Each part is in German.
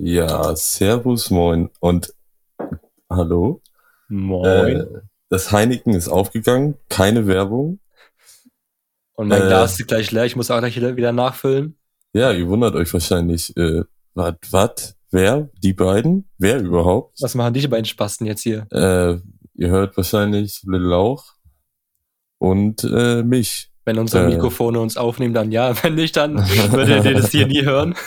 Ja, Servus, moin und hallo. Moin. Äh, das Heineken ist aufgegangen, keine Werbung. Und mein äh, Glas ist gleich leer, ich muss auch gleich wieder, nachfüllen. Ja, ihr wundert euch wahrscheinlich, äh, was, was, wer, die beiden, wer überhaupt? Was machen die beiden Spasten jetzt hier? Äh, ihr hört wahrscheinlich Lil Lauch und äh, mich. Wenn unsere Äh. Mikrofone uns aufnehmen, dann ja. Wenn nicht, dann würdet ihr das hier nie hören.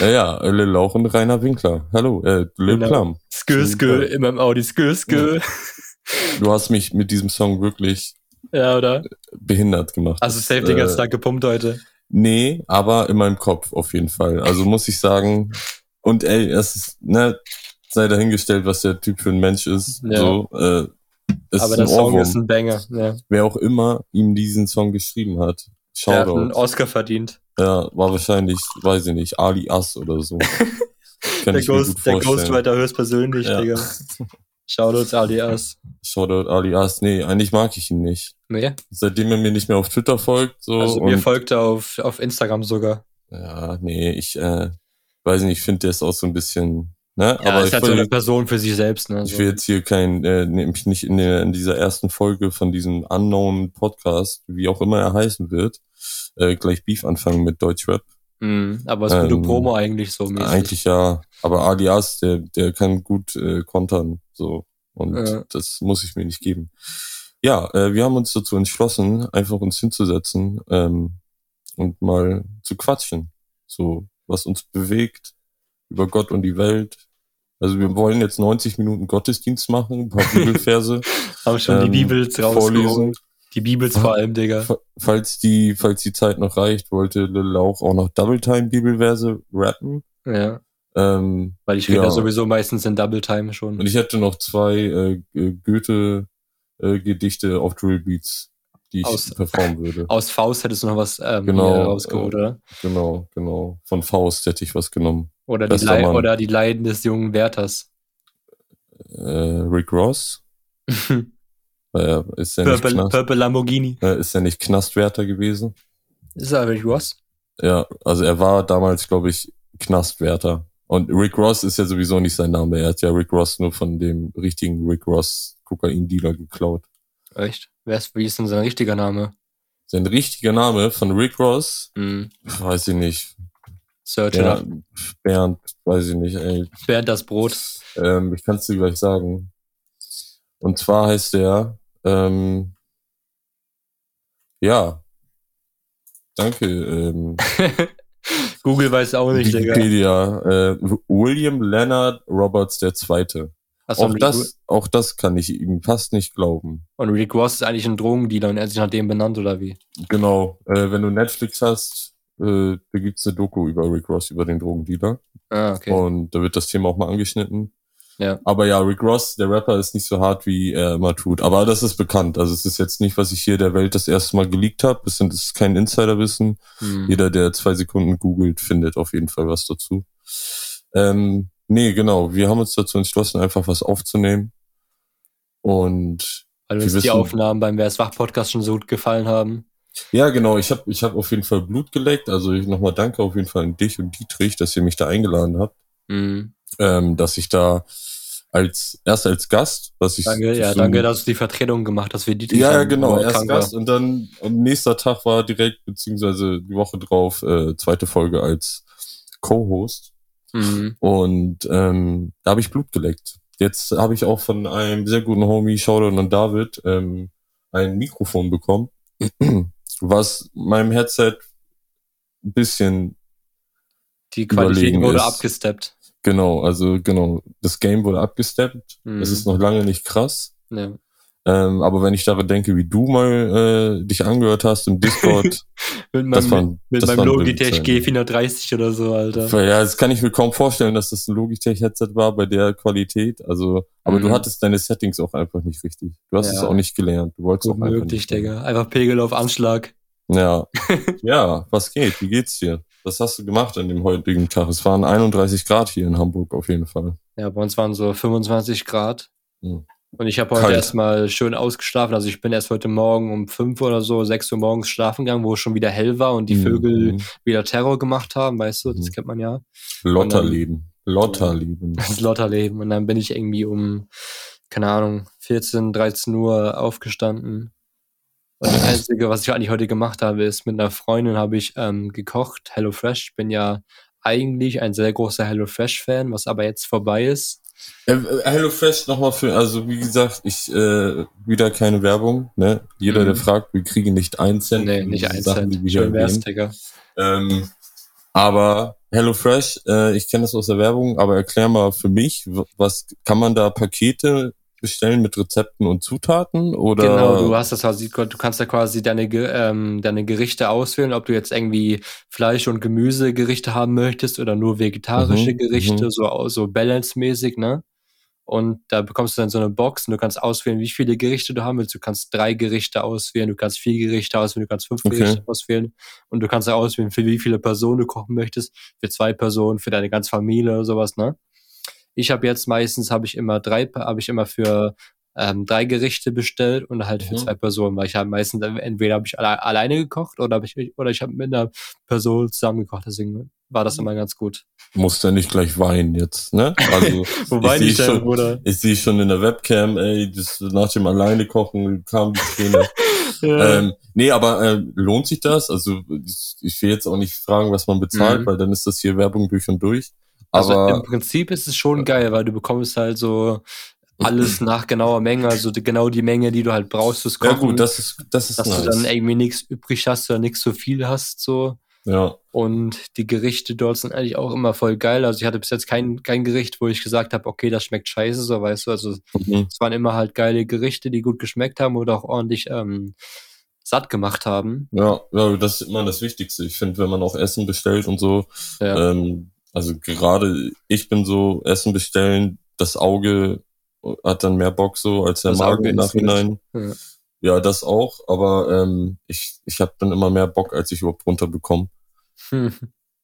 Ja, Lil Lauch und Rainer Winkler. Hallo, äh, Lil Genau. Plum. Skö, skö, in meinem Audi, skö, skö. Du hast mich mit diesem Song wirklich Ja, oder? behindert gemacht. Also safe Das, den ganzen äh, Tag gepumpt heute. Nee, aber in meinem Kopf auf jeden Fall. Also muss ich sagen. Und ey, es ist, ne, sei dahingestellt, was der Typ für ein Mensch ist. Ja. So, äh, es Aber der Song Ohrwurm. ist ein Banger. Ja. Wer auch immer ihm diesen Song geschrieben hat. Der hat einen Shoutout. Oscar verdient. Ja, war wahrscheinlich, weiß ich nicht, Ali Ass oder so. Der, Ghost, der. Ghostwriter höchstpersönlich, Ja. Digga. Shoutouts alias. Shoutout Ali Ass. Nee, eigentlich mag ich ihn nicht. Nee. Seitdem er mir nicht mehr auf Twitter folgt, so. Also mir folgt er auf, auf Instagram sogar. ja, nee, ich, äh, weiß nicht, ich finde, der ist auch so ein bisschen, ne, Ja, aber ist ich halt so eine Person für sich selbst, ne? Ich will jetzt hier kein, äh, nämlich nicht in, der, in dieser ersten Folge von diesem unknown Podcast, wie auch immer er heißen wird, äh, gleich Beef anfangen mit Deutschrap. Mhm, aber es ist gute Ähm, Promo eigentlich so mäßig. Eigentlich ja, aber Alias, der, der kann gut äh, kontern, so. Und Ja. das muss ich mir nicht geben. Ja, äh, wir haben uns dazu entschlossen, einfach uns hinzusetzen ähm, und mal zu quatschen. So, was uns bewegt über Gott und die Welt. Also wir wollen jetzt 90 Minuten Gottesdienst machen, ein paar Bibelverse Haben schon ähm, die Bibels vorlesen. Die Bibels vor allem, Digga. Fa- Falls die, falls die Zeit noch reicht, wollte Lil Lauch auch noch Double Time Bibelverse rappen. Ja. Ähm, Weil ich rede Ja. sowieso meistens in Double Time schon. und ich hätte noch zwei äh, Goethe-Gedichte auf Drill Beats, die ich Aus- performen würde. Aus Faust hättest du noch was ähm, Genau, rausgeholt, äh, oder? Genau, genau. Von Faust hätte ich was genommen. Oder die, Mann. oder die Leiden des jungen Wärters. Äh, Rick Ross, äh, ist ja nicht Purple, Knast, Purple Lamborghini. äh, ist ja nicht Knastwärter gewesen. Ist er Rick Ross? Ja, also er war damals, glaube ich, Knastwärter. Und Rick Ross ist ja sowieso nicht sein Name. Er hat ja Rick Ross nur von dem richtigen Rick Ross Kokain-Dealer geklaut. Echt? Wer ist, wie ist denn sein richtiger Name? Sein richtiger Name von Rick Ross, Hm. weiß ich nicht. Search Ja. Bernd, weiß ich nicht, ey. Bernd das Brot. Ähm, ich kann es dir gleich sagen. Und zwar heißt der, ähm, ja, danke, ähm, Google weiß auch nicht, Digga. Wikipedia, äh, William Leonard Roberts der Zweite. Auch Rick- das, auch das kann ich ihm fast nicht glauben. Und Rick Ross ist eigentlich ein Drogendealer und er hat sich nach dem benannt, oder wie? Genau, äh, wenn du Netflix hast, äh, da gibt's eine Doku über Rick Ross, über den Drogendealer. Ah, okay. Und da wird das Thema auch mal angeschnitten. Ja. Aber ja, Rick Ross, der Rapper, ist nicht so hart, wie er immer tut. Aber das ist bekannt. Also es ist jetzt nicht, was ich hier der Welt das erste Mal geleakt habe. Es sind- ist kein Insiderwissen. Hm. Jeder, der zwei Sekunden googelt, findet auf jeden Fall was dazu. Ähm, nee, genau. Wir haben uns dazu entschlossen, einfach was aufzunehmen. Und Weil uns die wissen- Aufnahmen beim Wer ist Wach Podcast schon so gut gefallen haben. Ja, genau, ich habe ich hab auf jeden Fall Blut geleckt. Also ich nochmal danke auf jeden Fall an dich und Dietrich, dass ihr mich da eingeladen habt. Hm. Ähm, dass ich da als erst als Gast, was ich Danke, ja, so- danke, dass du die Vertretung gemacht hast, wie die Ja, ja, genau, erst Gast war. und dann am nächster Tag war direkt, beziehungsweise die Woche drauf, äh, zweite Folge als Co-Host. Mhm. Und ähm, da habe ich Blut geleckt. Jetzt habe ich auch von einem sehr guten Homie, Shoutout an David, ähm, ein Mikrofon bekommen, was meinem Headset ein bisschen Die Qualität wurde ist- abgesteppt. Genau, also genau, das Game wurde abgesteppt. Mhm. Es ist noch lange nicht krass. Ja. Ähm, aber wenn ich daran denke, wie du mal äh, dich angehört hast im Discord, Mit meinem, waren, mit meinem Logitech wilde G430 oder so, Alter. Ja, das kann ich mir kaum vorstellen, dass das ein Logitech-Headset war bei der Qualität. Also, aber du Mhm. hattest deine Settings auch einfach nicht richtig. Du hast Ja. es auch nicht gelernt. Du wolltest Gut auch einfach möglich, nicht. Digga. Einfach Pegel auf Anschlag. Ja. ja, was geht? Wie geht's dir? Was hast du gemacht an dem heutigen Tag? Es waren 31 Grad hier in Hamburg auf jeden Fall. Ja, bei uns waren so 25 Grad. Mhm. Und ich habe heute erstmal schön ausgeschlafen. Also ich bin erst heute Morgen um 5 oder so, 6 Uhr morgens schlafen gegangen, wo es schon wieder hell war und die Vögel Mhm. wieder Terror gemacht haben, weißt du, das Mhm. kennt man ja. Lotterleben. Lotterleben. Das Lotterleben. Und dann bin ich irgendwie um, keine Ahnung, 14, 13 Uhr aufgestanden. Und das Einzige, was ich eigentlich heute gemacht habe, ist mit einer Freundin habe ich ähm, gekocht, HelloFresh. Ich bin ja eigentlich ein sehr großer HelloFresh-Fan, was aber jetzt vorbei ist. Äh, HelloFresh nochmal für, also wie gesagt, ich äh, wieder keine Werbung, ne? Jeder, der Mhm. fragt, wir kriegen nicht ein Cent. Nee, nicht diese ein Sachen, die Cent. Schön wär's. Digga. Ähm, aber HelloFresh, äh, ich kenne das aus der Werbung, aber erklär mal für mich, was kann man da Pakete bestellen mit Rezepten und Zutaten oder Genau, du hast das quasi, du kannst da quasi deine, ähm, deine Gerichte auswählen, ob du jetzt irgendwie Fleisch- und Gemüsegerichte haben möchtest oder nur vegetarische Mhm, Gerichte, mhm. so, so balance-mäßig, ne? Und da bekommst du dann so eine Box und du kannst auswählen, wie viele Gerichte du haben willst. Du kannst drei Gerichte auswählen, du kannst vier Gerichte auswählen, du kannst fünf Okay. Gerichte auswählen und du kannst auswählen, für wie viele Personen du kochen möchtest. Für zwei Personen, für deine ganze Familie oder sowas, ne? Ich habe jetzt meistens habe ich immer drei, habe ich immer für ähm, drei Gerichte bestellt und halt für Mhm. zwei Personen, weil ich habe meistens entweder habe ich alle, alleine gekocht oder habe ich oder ich habe mit einer Person zusammen gekocht, deswegen war das immer ganz gut. muss ja nicht gleich weinen jetzt, ne? Also Wobei Ich seh nicht, schon- ich sehe schon in der Webcam, ey, das nach dem alleine kochen kam die Träne. Ja. ähm, nee, aber äh, lohnt sich das? Also ich, ich will jetzt auch nicht fragen, was man bezahlt, Mhm. weil dann ist das hier Werbung durch und durch. Also Aber im Prinzip ist es schon geil, weil du bekommst halt so alles nach genauer Menge, also genau die Menge, die du halt brauchst fürs ja Kochen. gut, das ist das ist dass nice. du dann irgendwie nichts übrig hast oder nichts zu viel hast, so. ja, Und die Gerichte dort sind eigentlich auch immer voll geil. Also ich hatte bis jetzt kein, kein Gericht, wo ich gesagt habe, okay, das schmeckt scheiße, so weißt du. Also mhm. es waren immer halt geile Gerichte, die gut geschmeckt haben oder auch ordentlich ähm, satt gemacht haben. ja, ja, das ist immer das Wichtigste. Ich finde, wenn man auch Essen bestellt und so, Ja. ähm, also gerade ich bin so Essen bestellen, das Auge hat dann mehr Bock so als der Das Magen im. Nachhinein. Ja. Ja, das auch, aber ähm, ich, ich habe dann immer mehr Bock, als ich überhaupt runterbekomme. Hm.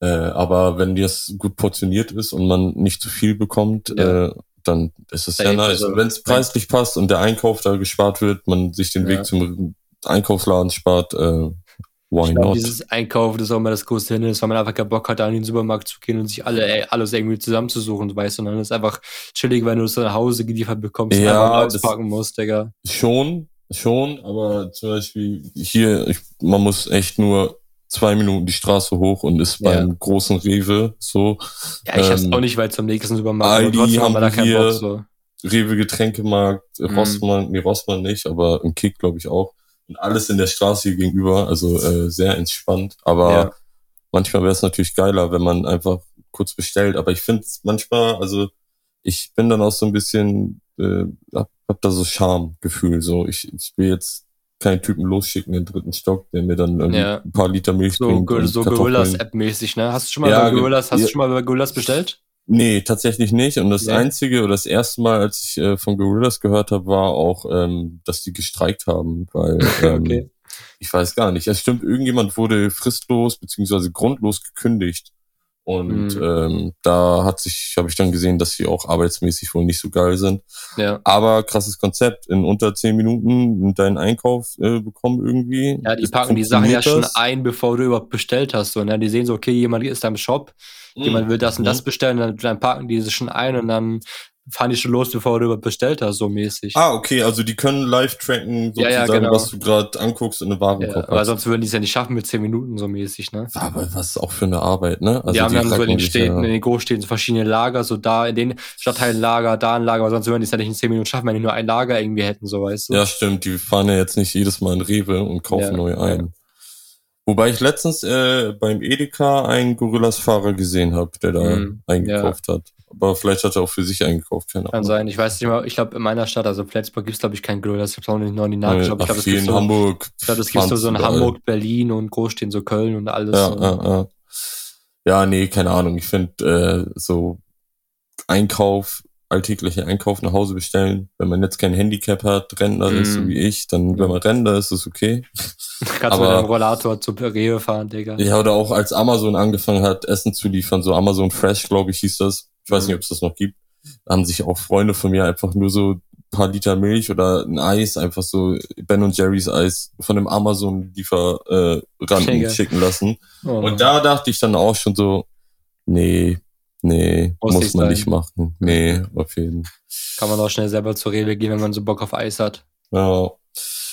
Äh, aber wenn das gut portioniert ist und man nicht zu viel bekommt, Ja. äh, dann ist es ja Safe, nice. also, wenn es preislich passt und der Einkauf da gespart wird, man sich den Ja. Weg zum Einkaufsladen spart, äh, why Ich glaube, not? dieses Einkaufen, das ist auch immer das größte Hindernis, weil man einfach keinen Bock hat, da in den Supermarkt zu gehen und sich alle, ey, alles irgendwie zusammenzusuchen, weißt du, und dann ist es einfach chillig, wenn du es nach Hause geliefert bekommst und Ja, das- auspacken musst, Digga. Schon, schon, aber zum Beispiel hier, ich, man muss echt nur zwei Minuten die Straße hoch und ist Ja. beim großen Rewe so. Ja, ich hab's Ähm, auch nicht weit zum nächsten Supermarkt, Aldi trotzdem haben wir da keinen Bock, so. Rewe Getränkemarkt, Mhm. Rossmann, nee, Rossmann nicht, aber im Kick glaube ich auch. Und alles in der Straße gegenüber, also äh, sehr entspannt. Aber Ja. manchmal wäre es natürlich geiler, wenn man einfach kurz bestellt. Aber ich finde manchmal, also ich bin dann auch so ein bisschen, äh, hab, hab da so Charmegefühl. So, ich, ich will jetzt keinen Typen losschicken in den dritten Stock, der mir dann irgendwie Ja. ein paar Liter Milch So, bringt. So. Gorillas-App-mäßig, ne? Hast du schon mal Ja, bei Gorillas, hast ja. du schon mal bei Gorillas bestellt? Nee, tatsächlich nicht. Und das Nee. einzige oder das erste Mal, als ich äh, von Gorillas gehört habe, war auch, ähm, dass die gestreikt haben, weil ähm, Okay. ich weiß gar nicht. Es stimmt, irgendjemand wurde fristlos beziehungsweise grundlos gekündigt. Und Mhm. ähm, da hat sich, habe ich dann gesehen, dass sie auch arbeitsmäßig wohl nicht so geil sind. Ja. Aber krasses Konzept. In unter zehn Minuten deinen Einkauf äh, bekommen irgendwie. Ja, die packen die Sachen ja funktioniert schon das. ein, bevor du überhaupt bestellt hast. So, ne? Die sehen so, okay, jemand ist da im Shop, jemand will das und das Mhm. bestellen, dann, dann packen die das schon ein und dann fahren die schon los, bevor du bestellt hast, so mäßig. Ah, okay, also die können live tracken, Ja, sozusagen, ja, genau. was du gerade anguckst in eine ja, Warenkorb aber hast. sonst würden die es ja nicht schaffen mit 10 Minuten, so mäßig, ne? Aber was ist auch für eine Arbeit, ne? Also die haben dann so in den Städten, in ja, den Großstädten so verschiedene Lager, so da in den Stadtteilen Lager, da ein Lager, aber sonst würden die es ja nicht in 10 Minuten schaffen, wenn die nur ein Lager irgendwie hätten, so weißt du. ja, stimmt, die fahren ja jetzt nicht jedes Mal in Rewe und kaufen Ja, neu ja. ein. Wobei ich letztens äh, beim Edeka einen Gorillas-Fahrer gesehen habe, der da Mhm, eingekauft hat. Aber vielleicht hat er auch für sich eingekauft, keine Kann Ahnung. sein. Ich weiß nicht mal, ich glaube in meiner Stadt, also Flensburg gibt's glaube ich kein Gorillas, ich habe auch nicht noch nachgeschaut, aber ich glaube, es gibt in so, Hamburg. ich glaube, es gibt so, so in Hamburg, Berlin und Großstädten, so Köln und alles. Ja, so. ja, ja. Ja, nee, keine Ahnung. Ich finde, äh, so Einkauf, alltäglicher Einkauf nach Hause bestellen, wenn man jetzt kein Handicap hat, Rentner ist, so Mhm. wie ich, dann, wenn man Rentner ist, ist okay. Kannst du Aber- mit einem Rollator zu Rewe fahren, Digga. Ja, oder auch als Amazon angefangen hat, Essen zu liefern, so Amazon Fresh, glaube ich, hieß das. Ich weiß nicht, ob es das noch gibt. Da haben sich auch Freunde von mir einfach nur so ein paar Liter Milch oder ein Eis, einfach so Ben und Jerry's Eis von dem Amazon-Lieferanten äh, Digga. schicken lassen. Oh, Und da dachte ich dann auch schon so, nee, Nee, Muss muss, man sein. nicht machen. Nee, auf jeden Fall. Kann man auch schnell selber zur Rewe gehen, wenn man so Bock auf Eis hat. Ja.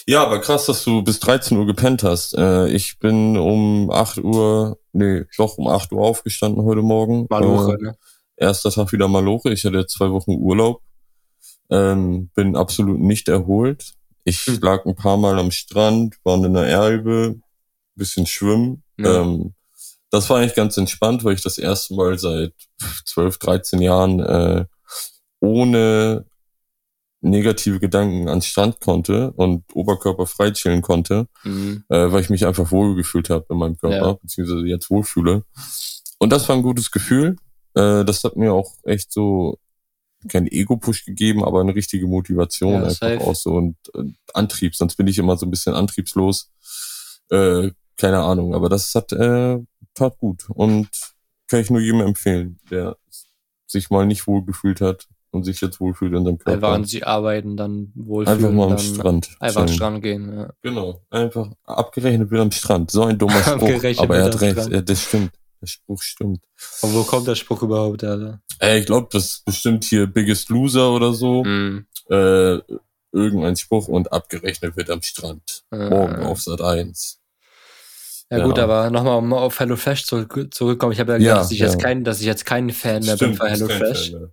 ja, aber krass, dass du bis 13 Uhr gepennt hast. Äh, ich bin um 8 Uhr, nee, doch um 8 Uhr aufgestanden heute Morgen. Maloche, Äh, ne? Erster Tag wieder Maloche. Ich hatte zwei Wochen Urlaub. Ähm, bin absolut nicht erholt. Ich Hm. lag ein paar Mal am Strand, war in der Elbe, bisschen schwimmen. Ja. Ähm, das war eigentlich ganz entspannt, weil ich das erste Mal seit 12, 13 Jahren äh, ohne negative Gedanken ans Strand konnte und Oberkörper frei chillen konnte, Mhm. äh, weil ich mich einfach wohlgefühlt habe in meinem Körper, Ja. beziehungsweise jetzt wohlfühle. Und das war ein gutes Gefühl. Äh, das hat mir auch echt so kein Ego-Push gegeben, aber eine richtige Motivation Ja, einfach safe. auch so und äh, Antrieb. Sonst bin ich immer so ein bisschen antriebslos. Äh, keine Ahnung, aber das hat äh, tat gut und kann ich nur jedem empfehlen, der sich mal nicht wohlgefühlt hat und sich jetzt wohlfühlt in seinem Körper. Einfach an sich arbeiten, dann wohlfühlen, Einfach mal am Strand. einfach chillen. Strand gehen. Ja. Genau, einfach abgerechnet wird am Strand. So ein dummer Spruch, aber er hat am recht. Ja, das stimmt. Der Spruch stimmt. Und wo kommt der Spruch überhaupt, Alter? Ey, ich glaube, das ist bestimmt hier Biggest Loser oder so. Mhm. Äh, irgendein Spruch und abgerechnet wird am Strand. Äh, Morgen auf Sat 1. Ja, gut, Ja. aber nochmal um auf HelloFresh zurück, zurückkommen. Ich habe ja Ja, gesagt, dass ich, jetzt ja. kein, dass ich jetzt kein Fan mehr bin von. Fan mehr.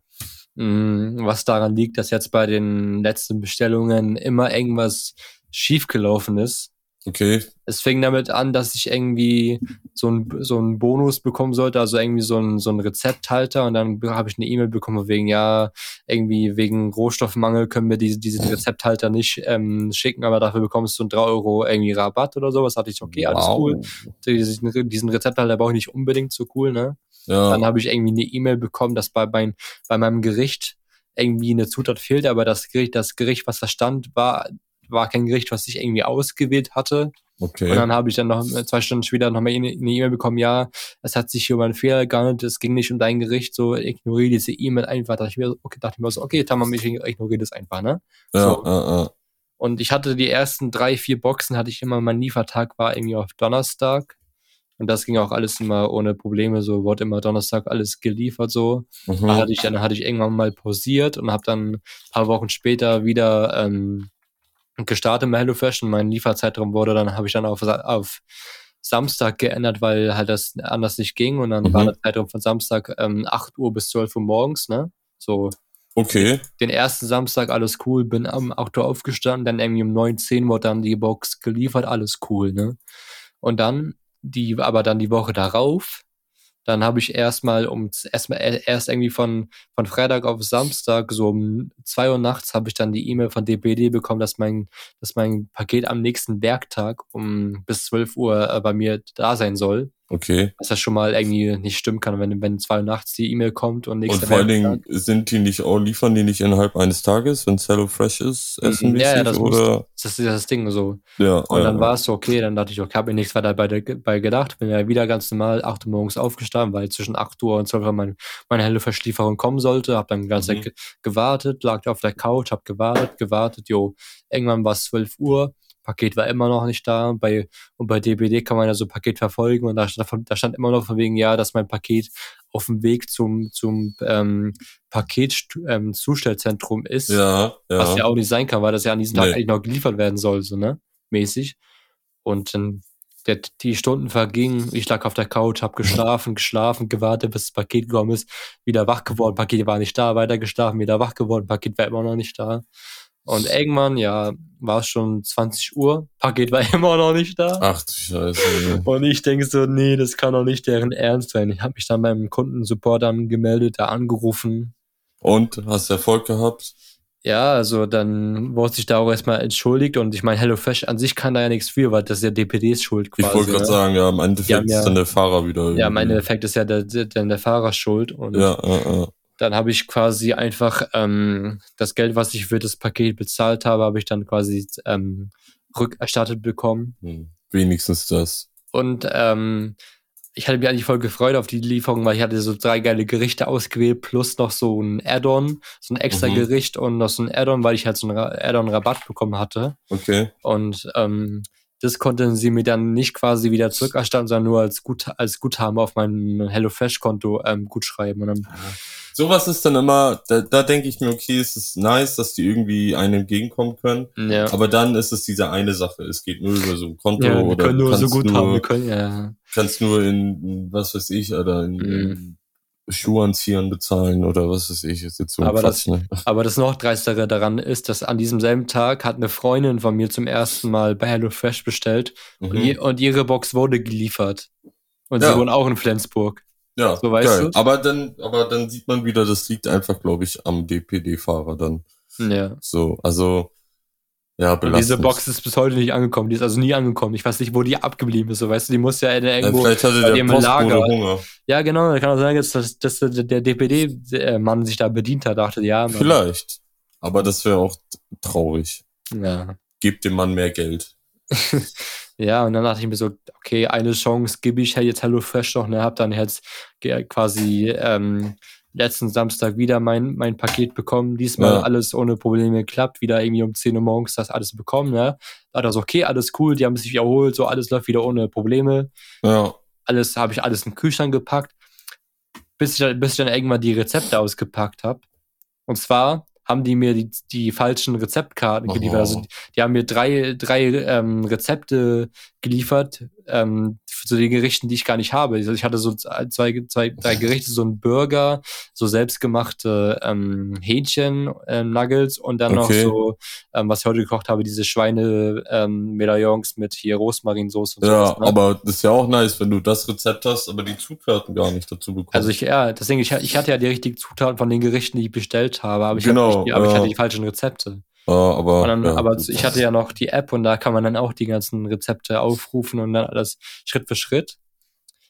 Mm, Was daran liegt, dass jetzt bei den letzten Bestellungen immer irgendwas schiefgelaufen ist. Okay, Es fing damit an, dass ich irgendwie so ein so einen Bonus bekommen sollte, also irgendwie so ein so Rezepthalter und dann habe ich eine E-Mail bekommen wegen ja irgendwie wegen Rohstoffmangel können wir diese, diesen Rezepthalter nicht ähm, schicken, aber dafür bekommst du einen 3 Euro irgendwie Rabatt oder sowas. Hatte ich okay, alles wow. cool. Diesen, diesen Rezepthalter brauche ich nicht unbedingt so cool, ne? Ja, Dann habe ich irgendwie eine E-Mail bekommen, dass bei, mein, bei meinem Gericht irgendwie eine Zutat fehlte, aber das Gericht, das Gericht, was da stand, war, war kein Gericht, was ich irgendwie ausgewählt hatte. okay. Und dann habe ich dann noch zwei Stunden später noch mal eine E-Mail bekommen, ja, es hat sich hier um einen Fehler gehandelt, es ging nicht um dein Gericht, so ignoriere diese E-Mail einfach. Da dachte ich mir, okay, dachte ich mir so, okay, Tamam, ich ignoriere das einfach, ne? ja, so. ja, ja. Und ich hatte die ersten drei, vier Boxen, hatte ich immer, mein Liefertag war irgendwie auf Donnerstag. Und das ging auch alles immer ohne Probleme, so wurde immer Donnerstag alles geliefert, so. Mhm. Da hatte ich, dann hatte ich irgendwann mal pausiert und habe dann ein paar Wochen später wieder ähm, gestartet mit HelloFresh und mein Lieferzeitraum wurde dann, habe ich dann auf, auf Samstag geändert, weil halt das anders nicht ging und dann Mhm. war der Zeitraum von Samstag ähm, 8 Uhr bis 12 Uhr morgens, ne? So Okay, den ersten Samstag alles cool, bin am 8 Uhr aufgestanden, dann irgendwie um 9, 10 wurde dann die Box geliefert, alles cool, ne? Und dann, die, aber dann die Woche darauf, dann habe ich erstmal um erstmal erst irgendwie von, von Freitag auf Samstag, so um 2 Uhr nachts, habe ich dann die E-Mail von DPD bekommen, dass mein, dass mein Paket am nächsten Werktag um bis 12 Uhr äh, bei mir da sein soll. Okay. Was ja schon mal irgendwie nicht stimmen kann, wenn, wenn 2 Uhr nachts die E-Mail kommt und Und nächster vor allen. Dingen sind die nicht auch, liefern die nicht innerhalb eines Tages, wenn es HelloFresh ist, Mhm, essen ja, ja, das muss- oder? Das ist das Ding so. Ja, Und ja, dann ja. war es so, okay, dann dachte ich, okay, habe mir nichts weiter bei, der- bei gedacht, bin ja wieder ganz normal 8 Uhr morgens aufgestanden, weil zwischen 8 Uhr und 12 Uhr mein, meine helle Verschlieferung kommen sollte, habe dann die ganze Mhm. Zeit ge gewartet, lag auf der Couch, habe gewartet, gewartet, jo, irgendwann war es 12 Uhr, Paket war immer noch nicht da, bei, und bei DBD kann man ja so Paket verfolgen und da da stand immer noch von wegen, ja, dass mein Paket auf dem Weg zum, zum ähm, Paketzustellzentrum ist. Ja, ja. Was ja auch nicht sein kann, weil das ja an diesem Tag Nee. eigentlich noch geliefert werden soll, so, ne? Mäßig. Und dann der, die Stunden vergingen, ich lag auf der Couch, hab geschlafen, geschlafen, gewartet, bis das Paket gekommen ist, wieder wach geworden, Paket war nicht da, weiter geschlafen, wieder wach geworden, Paket war immer noch nicht da. Und irgendwann, ja, war es schon 20 Uhr, Paket war immer noch nicht da. Ach du Scheiße. Und ich denke so, nee, das kann doch nicht deren Ernst sein. Ich habe mich dann beim Kundensupport angemeldet, da angerufen, Und hast Erfolg gehabt? Ja, also dann wurde sich da auch erstmal entschuldigt und ich meine, HelloFresh an sich kann da ja nichts für, weil das ist ja DPDs Schuld quasi. Ich wollte gerade ne? sagen, ja, im Endeffekt ja- ist dann der Fahrer wieder. Ja, im irgendwie. Endeffekt ist ja der, der, der Fahrer schuld und Ja, ja, ja. Dann habe ich quasi einfach ähm, das Geld, was ich für das Paket bezahlt habe, habe ich dann quasi ähm, rückerstattet bekommen. Hm. Wenigstens das. Und ähm, ich hatte mich eigentlich voll gefreut auf die Lieferung, weil ich hatte so drei geile Gerichte ausgewählt, plus noch so ein Add-on, so ein extra Mhm. Gericht und noch so ein Add-on, weil ich halt so einen Ra- Add-on-Rabatt bekommen hatte. Okay. Und ähm, das konnten sie mir dann nicht quasi wieder zurückerstatten, sondern nur als, Gut, als Guthaben auf mein HelloFresh-Konto ähm, gut schreiben. Und dann, Sowas ist dann immer, da, da denke ich mir, okay, es ist nice, dass die irgendwie einem entgegenkommen können. ja. Aber dann ist es diese eine Sache. Es geht nur über so ein Konto ja, wir oder können nur so gut nur, haben, wir können, ja. kannst nur in, was weiß ich, oder in, Mhm. Schuhanziehern bezahlen oder was weiß ich, ist jetzt so Aber Quatsch, ne? Aber das noch dreistere daran ist, dass an diesem selben Tag hat eine Freundin von mir zum ersten Mal bei HelloFresh bestellt und, Mhm. ihr, und ihre Box wurde geliefert. Und Ja. sie wohnen auch in Flensburg. Ja, so weißt geil. du? Aber dann, aber dann sieht man wieder, das liegt einfach, glaube ich, am DPD-Fahrer dann. Ja. So, also, ja, Und belastend. diese Box ist bis heute nicht angekommen. Die ist also nie angekommen. Ich weiß nicht, wo die abgeblieben ist. So, weißt du, die muss ja in Ja, irgendwo. vielleicht hatte der Postbote Lager. Hunger. Ja, genau. Da kann auch sein, dass, dass, der der DPD-Mann sich da bedient hat. Dachte, ja, Mann. Vielleicht. Aber das wäre auch traurig. Ja. Gebt dem Mann mehr Geld. Ja, und dann dachte ich mir so, okay, eine Chance gebe ich halt jetzt HelloFresh noch, ne, hab dann jetzt quasi ähm, letzten Samstag wieder mein, mein Paket bekommen, diesmal Ja. alles ohne Probleme geklappt, wieder irgendwie um 10 Uhr morgens das alles bekommen, ne, da dachte ich so, okay, alles cool, die haben sich erholt, so alles läuft wieder ohne Probleme, Ja, alles habe ich alles in den Kühlschrank gepackt, bis ich, bis ich dann irgendwann die Rezepte ausgepackt habe. Und zwar haben die mir die, die falschen Rezeptkarten geliefert. Oh. Also die haben mir drei, drei ähm, Rezepte geliefert ähm, zu den Gerichten, die ich gar nicht habe. Also ich hatte so zwei, zwei, drei Gerichte, so ein Burger, so selbstgemachte ähm, Hähnchen, ähm, und dann Okay. noch so, ähm, was ich heute gekocht habe, diese Schweine ähm, mit hier Rosmarinsoße und ja, sowas. Ne? aber das ist ja auch nice, wenn du das Rezept hast, aber die Zutaten gar nicht dazu bekommst. Also ich, ja, deswegen, ich, ich hatte ja die richtigen Zutaten von den Gerichten, die ich bestellt habe, aber ich, Genau, hatte, nicht, aber ich ja. hatte die falschen Rezepte. Ja, aber, dann, ja, aber gut. ich hatte ja noch die App und da kann man dann auch die ganzen Rezepte aufrufen und dann alles Schritt für Schritt.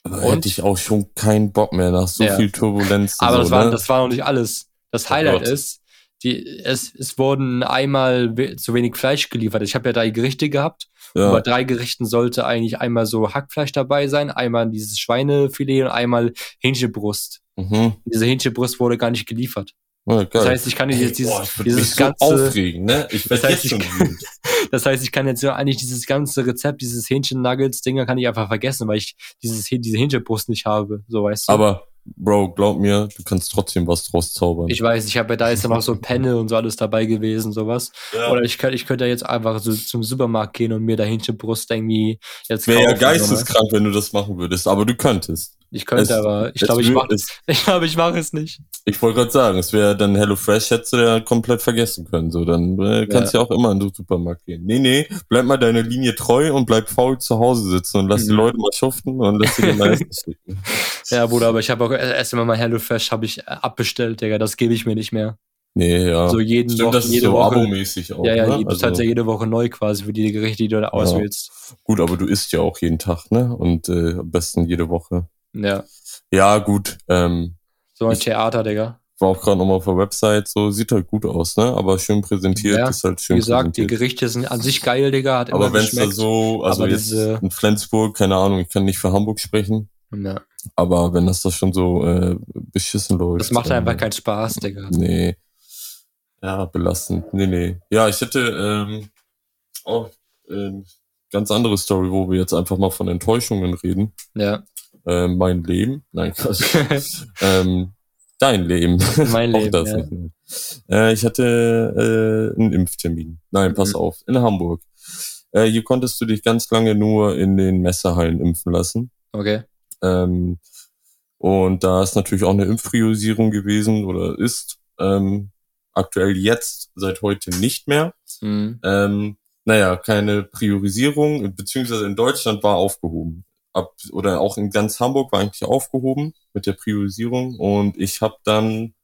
aber und- hätte ich auch schon keinen Bock mehr nach so Ja. viel Turbulenz. Aber so, das, war, ne? das war noch nicht alles. Das Oh Highlight Gott. ist, die, es, es wurden einmal we- zu wenig Fleisch geliefert. Ich habe ja drei Gerichte gehabt. Und bei ja. drei Gerichten sollte eigentlich einmal so Hackfleisch dabei sein, einmal dieses Schweinefilet und einmal Hähnchenbrust. Mhm. Diese Hähnchenbrust wurde gar nicht geliefert. Ja, geil. Das heißt, ich kann jetzt dieses, Boah, dieses so ganze, aufregen, ne? Ich Das heißt, jetzt ich- wütend. das heißt, ich kann jetzt ja eigentlich dieses ganze Rezept, dieses Hähnchen-Nuggets-Dinger kann ich einfach vergessen, weil ich dieses, diese Hähnchenbrust nicht habe, so weißt du. Aber, Bro, glaub mir, du kannst trotzdem was draus zaubern. ich weiß, ich habe ja da ist ja noch so Penne und so alles dabei gewesen, sowas. ja. Oder ich könnte, ich könnte ja jetzt einfach so zum Supermarkt gehen und mir da Hähnchenbrust irgendwie jetzt Wäre ja kaufen, so, ne? geisteskrank, wenn du das machen würdest, aber du könntest. Ich könnte, Es- aber ich glaube, ich mache es- ich glaube, ich mache es nicht. Ich wollte gerade sagen, es wäre dann HelloFresh, hättest du ja komplett vergessen können. So, dann äh, kannst du ja. auch immer in den Supermarkt gehen. Nee, nee, bleib mal deiner Linie treu und bleib faul zu Hause sitzen und lass die Mhm. Leute mal schuften und lass sie dir mal Essen schicken. Ja, Bruder, aber ich habe auch erst immer mal HelloFresh habe ich äh, abbestellt, Digga. Das gebe ich mir nicht mehr. Nee, ja. So jeden Stimmt, Woche, das ist jede so Woche. abomäßig auch. ja, ja, ne? die bezahlst ja jede Woche neu quasi für die Gerichte, die du da auswählst. gut, aber du isst ja auch jeden Tag, ne? Und äh, am besten jede Woche. Ja. Ja, gut. Ähm, So ein Ich- Theater, Digga. war auch gerade nochmal auf der Website, so sieht halt gut aus, ne? Aber schön präsentiert Ja, ist halt Wie schön gesagt, die. Gerichte sind an sich geil, Digga. Hat Aber wenn es da so, also Aber jetzt diese- in Flensburg, keine Ahnung, ich kann nicht für Hamburg sprechen, Ja. aber wenn das da schon so äh, beschissen läuft. Das macht einfach keinen Spaß, Digga. Nee. Ja, belastend. Nee, nee. Ja, ich hätte ähm, auch ähm, ganz andere Story, wo wir jetzt einfach mal von Enttäuschungen reden. Ja. Ähm, mein Leben. Nein, ähm, dein Leben. mein Auch Leben. das ja. Äh, ich hatte äh, einen Impftermin. Nein, pass Mhm. auf, in Hamburg. Äh, hier konntest du dich ganz lange nur in den Messehallen impfen lassen. Okay. Ähm, und da ist natürlich auch eine Impfpriorisierung gewesen oder ist ähm, aktuell jetzt seit heute nicht mehr. Mhm. Ähm, naja, keine Priorisierung, beziehungsweise in Deutschland war aufgehoben. Ab, oder auch in ganz Hamburg war eigentlich aufgehoben mit der Priorisierung. Und ich habe dann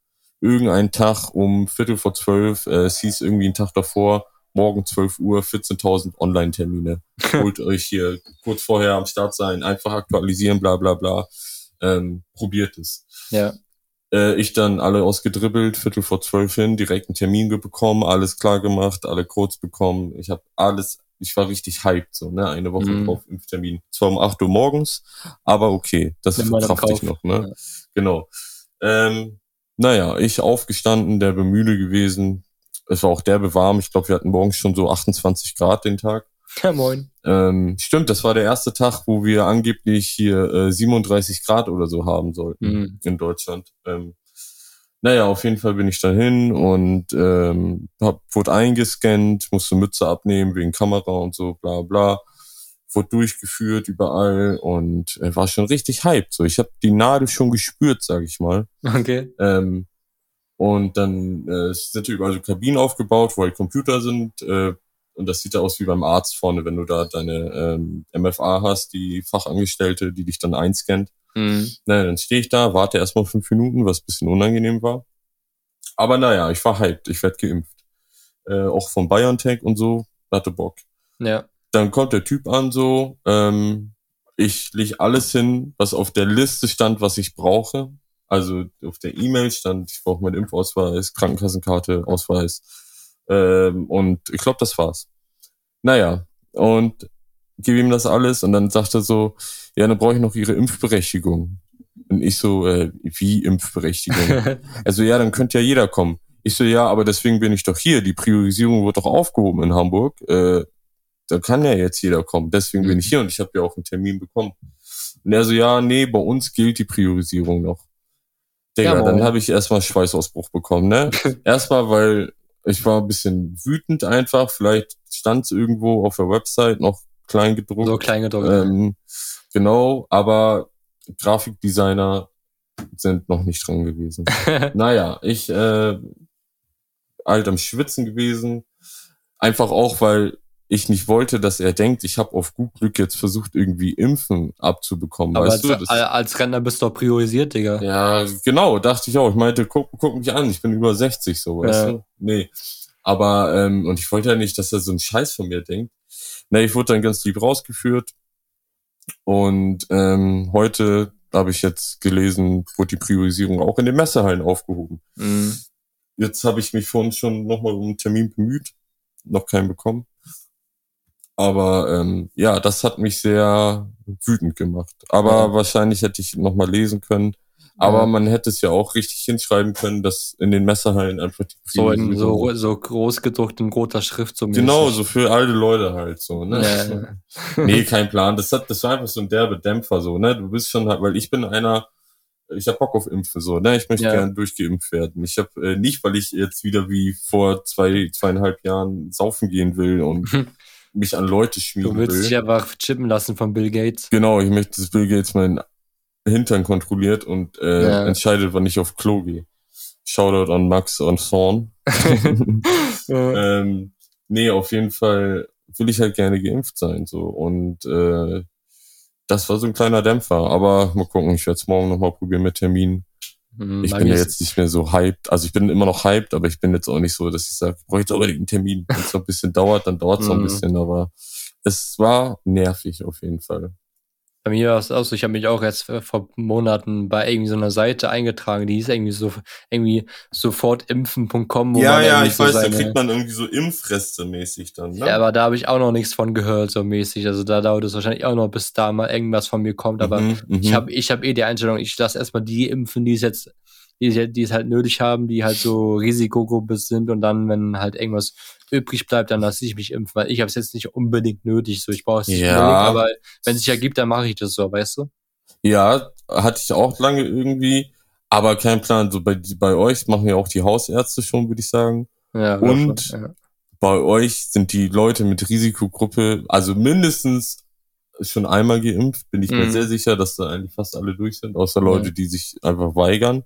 irgendeinen Tag um Viertel vor zwölf, äh, es hieß irgendwie einen Tag davor, morgen 12 Uhr, 14.000 Online-Termine. Holt euch hier kurz vorher am Start sein, einfach aktualisieren, bla bla bla. Ähm, probiert es. Ja. Äh, ich dann alle ausgedribbelt, Viertel vor zwölf hin, direkt einen Termin bekommen, alles klar gemacht, alle Codes bekommen. Ich habe alles, ich war richtig hyped, so, ne? Eine Woche Mhm. drauf, Impftermin. Zwar um 8 Uhr morgens, aber okay, das Nimm verkraft ich noch, ne? Ja. Genau. Ähm, naja, ich aufgestanden, der bemüde gewesen. Es war auch derbe warm. Ich glaube, wir hatten morgens schon so 28 Grad den Tag. Ja, moin. Ähm, stimmt, das war der erste Tag, wo wir angeblich hier äh, 37 Grad oder so haben sollten Mhm. in Deutschland. Ähm, naja, auf jeden Fall bin ich dahin und ähm, hab, wurde eingescannt, musste Mütze abnehmen wegen Kamera und so, bla bla. Wurde durchgeführt überall und äh, war schon richtig hyped. So, ich habe die Nadel schon gespürt, sag ich mal. Okay. Ähm, und dann äh, sind hier überall so Kabinen aufgebaut, wo halt Computer sind. Äh, und das sieht da aus wie beim Arzt vorne, wenn du da deine ähm, MFA hast, die Fachangestellte, die dich dann einscannt. Mhm. Naja, dann stehe ich da, warte erstmal fünf Minuten, was ein bisschen unangenehm war. Aber naja, ich war hyped, ich werd geimpft. Äh, auch von BioNTech und so, hatte Bock. Ja. Dann kommt der Typ an so, ähm, ich leg alles hin, was auf der Liste stand, was ich brauche. Also auf der E-Mail stand, ich brauche meinen Impfausweis, Krankenkassenkarte, Ausweis. Ähm, und ich glaube, das war's. Naja, und gebe ihm das alles und dann sagt er so, ja, dann brauche ich noch ihre Impfberechtigung. Und ich so, äh, wie Impfberechtigung? Also ja, dann könnte ja jeder kommen. Ich so, ja, aber deswegen bin ich doch hier. Die Priorisierung wird doch aufgehoben in Hamburg. Äh, da kann ja jetzt jeder kommen. Deswegen bin ich hier und ich habe ja auch einen Termin bekommen. Und er so, ja, nee, bei uns gilt die Priorisierung noch. Digga, Ja, dann habe ich erstmal Schweißausbruch bekommen, ne? erstmal, weil ich war ein bisschen wütend einfach. Vielleicht stand es irgendwo auf der Website noch klein gedruckt. so klein gedruckt. Ähm, genau, aber Grafikdesigner sind noch nicht dran gewesen. naja, ich äh, halt am Schwitzen gewesen. Einfach auch, weil ich nicht wollte, dass er denkt, ich habe auf gut Glück jetzt versucht, irgendwie Impfen abzubekommen. Aber weißt als, du? Das, als Rentner bist du doch priorisiert, Digga. ja, genau, dachte ich auch. Ich meinte, guck, guck mich an, ich bin über 60 so, weißt Ja. du? Nee. Aber, ähm, und ich wollte ja nicht, dass er so einen Scheiß von mir denkt. Nee, ich wurde dann ganz lieb rausgeführt. Und ähm, heute habe ich jetzt gelesen, wurde die Priorisierung auch in den Messehallen aufgehoben. Mhm. Jetzt habe ich mich vorhin schon nochmal um einen Termin bemüht, noch keinen bekommen. Aber ähm, ja, das hat mich sehr wütend gemacht. Aber Ja. wahrscheinlich hätte ich nochmal lesen können. Aber man hätte es ja auch richtig hinschreiben können, dass in den Messerhallen einfach die So in so, so groß gedruckt in roter Schrift so Genau, so für alte Leute halt so, ne? Ja, nee, kein Plan. Das hat, das war einfach so ein derbe Dämpfer so, ne? Du bist schon halt, weil ich bin einer, ich hab Bock auf Impfen so, ne? Ich möchte Ja. gern durchgeimpft werden. Ich habe äh, nicht, weil ich jetzt wieder wie vor zwei, zweieinhalb Jahren saufen gehen will und mich an Leute Du schmieden willst will. dich einfach chippen lassen von Bill Gates. Genau, ich möchte, dass Bill Gates meinen Hintern kontrolliert und äh, Ja. entscheidet, wann ich auf Klo gehe. Shoutout an Max und Thorn. Ja. ähm, nee, auf jeden Fall will ich halt gerne geimpft sein. so Und äh, das war so ein kleiner Dämpfer. Aber mal gucken, ich werde es morgen nochmal probieren mit Termin. Mhm, Ich bin ja jetzt nicht mehr so hyped. Also ich bin immer noch hyped, aber ich bin jetzt auch nicht so, dass ich sage, ich brauche jetzt unbedingt einen Termin. Wenn es noch ein bisschen dauert, dann dauert es noch ein Mhm. bisschen. Aber es war nervig auf jeden Fall. Bei mir war es auch so, ich habe mich auch jetzt äh, vor Monaten bei irgendwie so einer Seite eingetragen, die ist irgendwie so irgendwie sofortimpfen.com. wo man irgendwie so seine- man irgendwie so Impfreste mäßig dann. Ne? Ja, aber da habe ich auch noch nichts von gehört, so mäßig. Also da dauert es wahrscheinlich auch noch, bis da mal irgendwas von mir kommt. Aber Mhm, mhm. ich habe ich hab eh die Einstellung, ich lasse erstmal die impfen, die es jetzt, die, es- die es halt nötig haben, die halt so Risikogruppe sind und dann, wenn halt irgendwas übrig bleibt, dann lasse ich mich impfen, weil ich habe es jetzt nicht unbedingt nötig, so ich brauche es nicht Ja. unbedingt, aber wenn es sich ergibt, dann mache ich das so, weißt du? Ja, hatte ich auch lange irgendwie, aber kein Plan. So bei, bei euch machen ja auch die Hausärzte schon, würde ich sagen. Ja, Und- schon, ja. Bei euch sind die Leute mit Risikogruppe, also mindestens schon einmal geimpft, bin ich mir Mhm. sehr sicher, dass da eigentlich fast alle durch sind, außer Leute, Ja. die sich einfach weigern.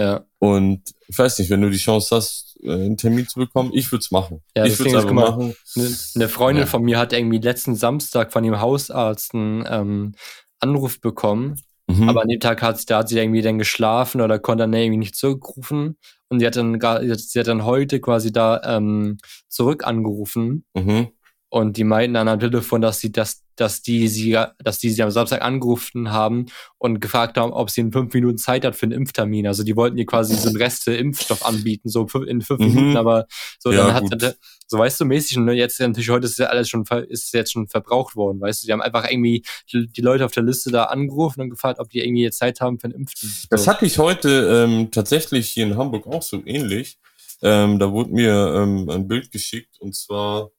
Ja. Und ich weiß nicht, wenn du die Chance hast, äh, einen Termin zu bekommen, ich würde es machen. Ja, ich würde es einfach machen. Eine ne Freundin Ja. von mir hat irgendwie letzten Samstag von ihrem Hausarzt einen ähm, Anruf bekommen. Mhm. Aber an dem Tag hat, da hat sie irgendwie dann geschlafen oder konnte dann irgendwie nicht zurückrufen. Und sie hat dann, sie hat dann heute quasi da ähm, zurück angerufen. mhm. Und die meinten dann am Telefon, dass sie, dass, dass die sie, dass die sie am Samstag angerufen haben und gefragt haben, ob sie in fünf Minuten Zeit hat für einen Impftermin. Also die wollten ihr quasi so einen Reste Impfstoff anbieten, so in fünf Mhm. Minuten, aber so Ja, dann hat gut. so weißt du mäßig, und jetzt natürlich heute ist ja alles schon ist jetzt schon verbraucht worden, weißt du, die haben einfach irgendwie die, die Leute auf der Liste da angerufen und gefragt, ob die irgendwie jetzt Zeit haben für einen Impftermin. Das So. hatte ich heute ähm, tatsächlich hier in Hamburg auch so ähnlich. Ähm, da wurde mir ähm, ein Bild geschickt und zwar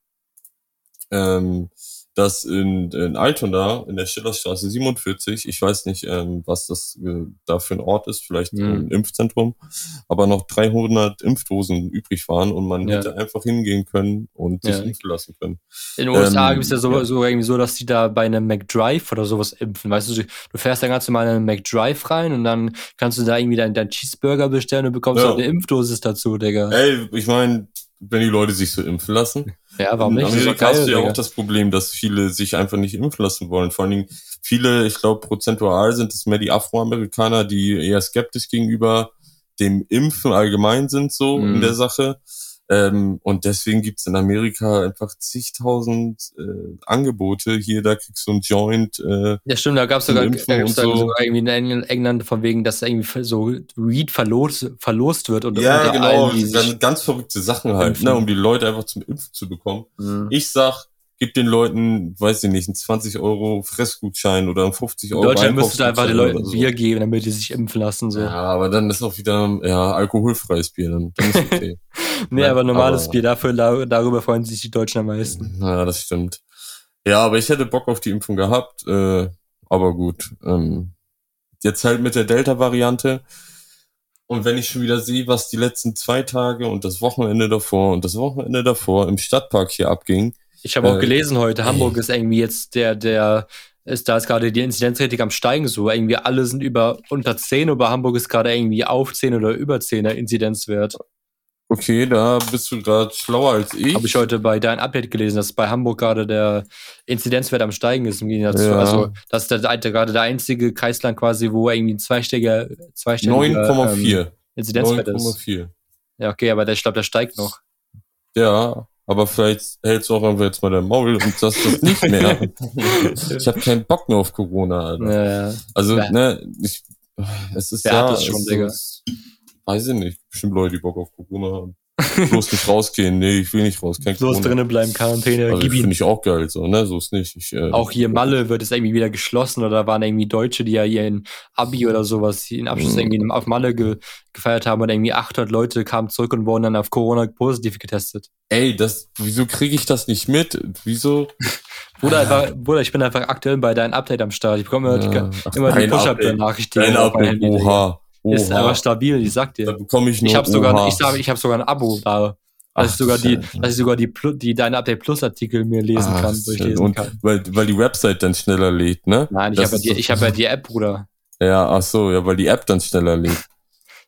ähm, dass in, in Altona, in der Schillerstraße 47, ich weiß nicht, ähm, was das äh, da für ein Ort ist, vielleicht Mhm. ein Impfzentrum, aber noch 300 Impfdosen übrig waren und man Ja. hätte einfach hingehen können und sich Ja. impfen lassen können. In den USA Ähm, gibt es ja so, ja. so irgendwie so, dass die da bei einem McDrive oder sowas impfen. Weißt du, du fährst dann ganz normal in einen McDrive rein und dann kannst du da irgendwie deinen dein Cheeseburger bestellen und bekommst Ja. auch eine Impfdosis dazu, Digga. Ey, ich meine, wenn die Leute sich so impfen lassen, Ja, warum nicht? In Amerika hast du ja auch das Problem, dass viele sich einfach nicht impfen lassen wollen. Vor allen Dingen viele, ich glaube, prozentual sind es mehr die Afroamerikaner, die eher skeptisch gegenüber dem Impfen allgemein sind, so Mhm. in der Sache. Ähm, und deswegen gibt's in Amerika einfach zigtausend äh, Angebote. Hier, da kriegst du ein Joint. Äh, Ja, stimmt, da gab es zum sogar, da gab's so. sogar irgendwie in Engl- England von wegen, dass irgendwie so Weed verlost, verlost wird und ja, genau. allen, ganz, ganz verrückte Sachen halt, impfen. ne, um die Leute einfach zum Impfen zu bekommen. Mhm. Ich sag, gib den Leuten, weiß ich nicht, einen 20 Euro Fressgutschein oder einen 50 in Euro Deutschland müsstest du einfach den Leuten so. Bier geben, damit die sich impfen lassen. So. Ja, aber dann ist auch wieder ja alkoholfreies Bier, dann, dann ist okay. nee, ja, aber normales aber- Bier, dafür, da- darüber freuen sich die Deutschen am meisten. ja, das stimmt. Ja, aber ich hätte Bock auf die Impfung gehabt, äh, aber gut. Ähm, jetzt halt mit der Delta-Variante. Und wenn ich schon wieder sehe, was die letzten zwei Tage und das Wochenende davor und das Wochenende davor im Stadtpark hier abging, Ich habe auch Äh, gelesen heute. Hamburg ist irgendwie jetzt der, der, ist da ist gerade die Inzidenzrate am Steigen so. Irgendwie alle sind über unter 10, aber Hamburg ist gerade irgendwie auf 10 oder über 10 der Inzidenzwert. Okay, da bist du gerade schlauer als ich. Habe ich heute bei deinem Update gelesen, dass bei Hamburg gerade der Inzidenzwert am Steigen ist im Gegensatz zu, Ja. also das ist der, der, gerade der einzige Kreisland quasi, wo irgendwie ein zweistelliger, zweistelliger ähm, 9,4. Inzidenzwert ist. 9,4. Ja, okay, aber der, ich glaube, der steigt noch. Ja, aber vielleicht hältst du auch einfach jetzt mal dein Maul und sagst das nicht mehr. ich habe keinen Bock mehr auf Corona, Alter. Ja, Also, Wer- ne, ich, es ist Wer ja, hat das schon, es Digga? Ist, weiß ich nicht. Bestimmt Leute, die Bock auf Corona haben. Bloß nicht rausgehen. Nee, ich will nicht raus. Kein bloß Corona. drinnen bleiben, Quarantäne, Also, gib ihm. finde ich auch geil, so, ne, so ist nicht. Ich, äh, Auch hier Malle wird es irgendwie wieder geschlossen oder da waren irgendwie Deutsche, die ja ihren Abi oder sowas, ihren Abschluss Mhm. irgendwie auf Malle ge gefeiert haben und irgendwie 800 Leute kamen zurück und wurden dann auf Corona positiv getestet. Ey, das, wieso kriege ich das nicht mit? Wieso? Bruder, einfach, Bruder, ich bin einfach aktuell bei deinem Update am Start. Ich bekomme immer Ja, die, ach, immer die. Push-Up-Benachrichtigungen Dein Update, oha. Oha. Ist aber stabil, ich sag da dir. bekomme ich nur Ich habe sogar, ich sage, ich habe sogar ein Abo da, dass Ach, ich sogar die, dass ich sogar die, die deine Update Plus Artikel mir lesen Ach, kann, durchlesen und, kann. Weil, weil die Website dann schneller lädt, ne? Nein, ich Das habe ja, die- ich habe ja die App, Bruder. Ja, ach so, ja, weil die App dann schneller lädt.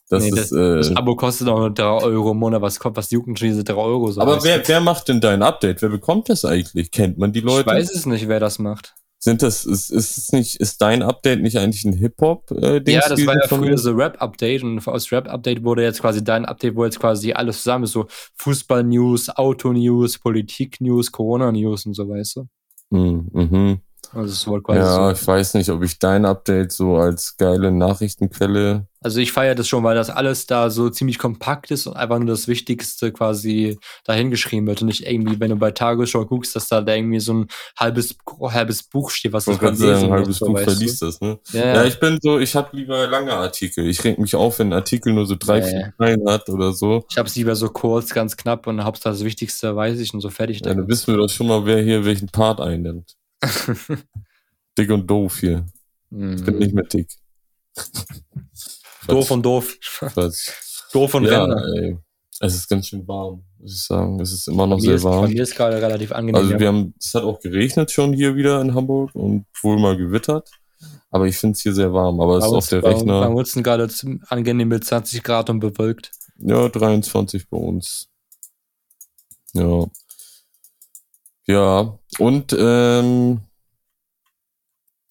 Das Nee, ist, äh, Das Abo kostet auch nur 3 Euro im Monat. Was kommt, was juckt schon diese 3 Euro so? aber wer, wer macht denn dein Update? Wer bekommt das eigentlich? Kennt man die Ich Leute? weiß es nicht, wer das macht. Sind das, ist, ist es nicht, ist dein Update nicht eigentlich ein Hip-Hop, äh? Ja, das war ja früher so Rap-Update und aus Rap-Update wurde jetzt quasi dein Update, wo jetzt quasi alles zusammen ist, so Fußball-News, Auto-News, Politik-News, Corona-News und so, weißt du? Mhm, mhm. Also es wurde quasi Ja, so. ich weiß nicht, ob ich dein Update so als geile Nachrichtenquelle. Also ich feiere das schon, weil das alles da so ziemlich kompakt ist und einfach nur das Wichtigste quasi dahingeschrieben wird und nicht irgendwie, wenn du bei Tagesschau guckst, dass da, da irgendwie so ein halbes, halbes Buch steht, was Ich du gerade sagen, ein halbes so, Buch du? verliest das, ne? Ja, Ja, ja. ich bin so, ich habe lieber lange Artikel. Ich reg mich auf, wenn ein Artikel nur so drei, Nee. vier Zeilen hat oder so. Ich hab's lieber so kurz, ganz knapp und Hauptsache das Wichtigste weiß ich und so fertig. Ja, dann wissen wir doch schon mal, wer hier welchen Part einnimmt. dick und doof hier. Ich bin nicht mehr dick. doof und doof. Doof und ja, Rentner. ey. Es ist ganz schön warm, muss ich sagen. Es ist immer noch Bei mir, sehr ist, bei warm. mir ist gerade relativ angenehm. Also wir haben, es hat auch geregnet schon hier wieder in Hamburg und wohl mal gewittert. Aber ich finde es hier sehr warm. Aber es bei ist uns, auf der bei, bei Rechner. uns sind gerade angenehm mit 20 Grad und bewölkt. Ja, 23 bei uns. Ja. Ja. Und ähm,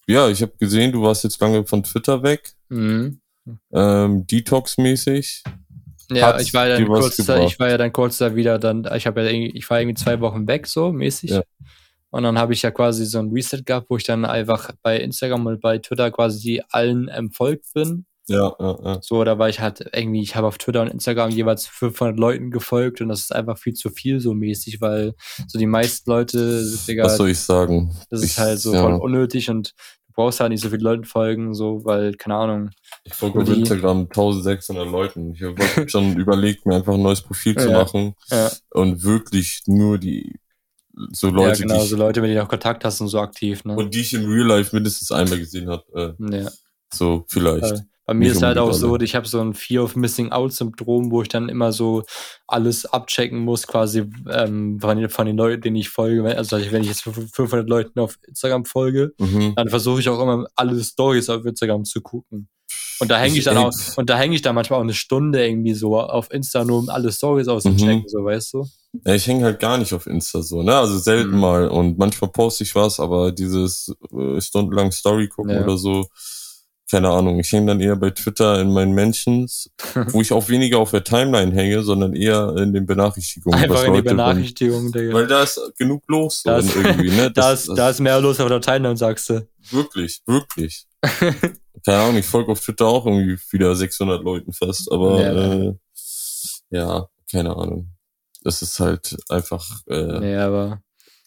ja, ich habe gesehen, du warst jetzt lange von Twitter weg. Mhm. Ähm, Detox-mäßig. Ja, ich war dann kurz da, ich war ja dann kurz da wieder dann, ich habe ja irgendwie, ich war irgendwie zwei Wochen weg so mäßig. Ja. Und dann habe ich ja quasi so ein Reset gehabt, wo ich dann einfach bei Instagram und bei Twitter quasi allen entfolgt bin. Ja, ja, ja. So, da war ich halt irgendwie, ich habe auf Twitter und Instagram jeweils 500 Leuten gefolgt und das ist einfach viel zu viel so mäßig, weil so die meisten Leute, Digga, Was soll ich sagen? das ich, ist halt so ja. voll unnötig und brauchst halt nicht so viele Leuten folgen, so, weil, keine Ahnung. Ich folge auf Instagram 1600 Leuten. Ich habe schon überlegt, mir einfach ein neues Profil zu Ja. machen Ja. und wirklich nur die so Leute, ja, genau, die, so ich, Leute, mit denen du auch Kontakt hast und so aktiv, ne? und die ich im Real Life mindestens einmal gesehen habe. Äh, ja. so, vielleicht. Bei mir Nicht ist halt auch so, alle. ich habe so ein Fear of Missing Out Syndrom, wo ich dann immer so alles abchecken muss, quasi ähm, von, den, von den Leuten, denen ich folge. Also wenn ich jetzt 500 Leuten auf Instagram folge, Mhm. dann versuche ich auch immer alle Stories auf Instagram zu gucken. Und da hänge ich, dann auch, und da hänge ich dann manchmal auch eine Stunde irgendwie so auf Insta, nur um alle Stories auszuchecken, Mhm. so weißt du? Ja, ich hänge halt gar nicht auf Insta so, ne? Also selten Mhm. mal. Und manchmal poste ich was, aber dieses äh, stundenlang Story gucken Ja. oder so, keine Ahnung. Ich hänge dann eher bei Twitter in meinen Mentions, wo ich auch weniger auf der Timeline hänge, sondern eher in den Benachrichtigungen. Einfach was in die Leute dann- Benachrichtigung, Digga. Weil da ist genug los Da ist- irgendwie, ne? da, Das- ist, das- da ist mehr los auf der Timeline, sagst du. Wirklich, wirklich. Keine Ahnung, ich folge auf Twitter auch irgendwie wieder 600 Leuten fast, aber Ja. ja, äh, ja keine Ahnung. Das ist halt einfach äh, Nee, aber.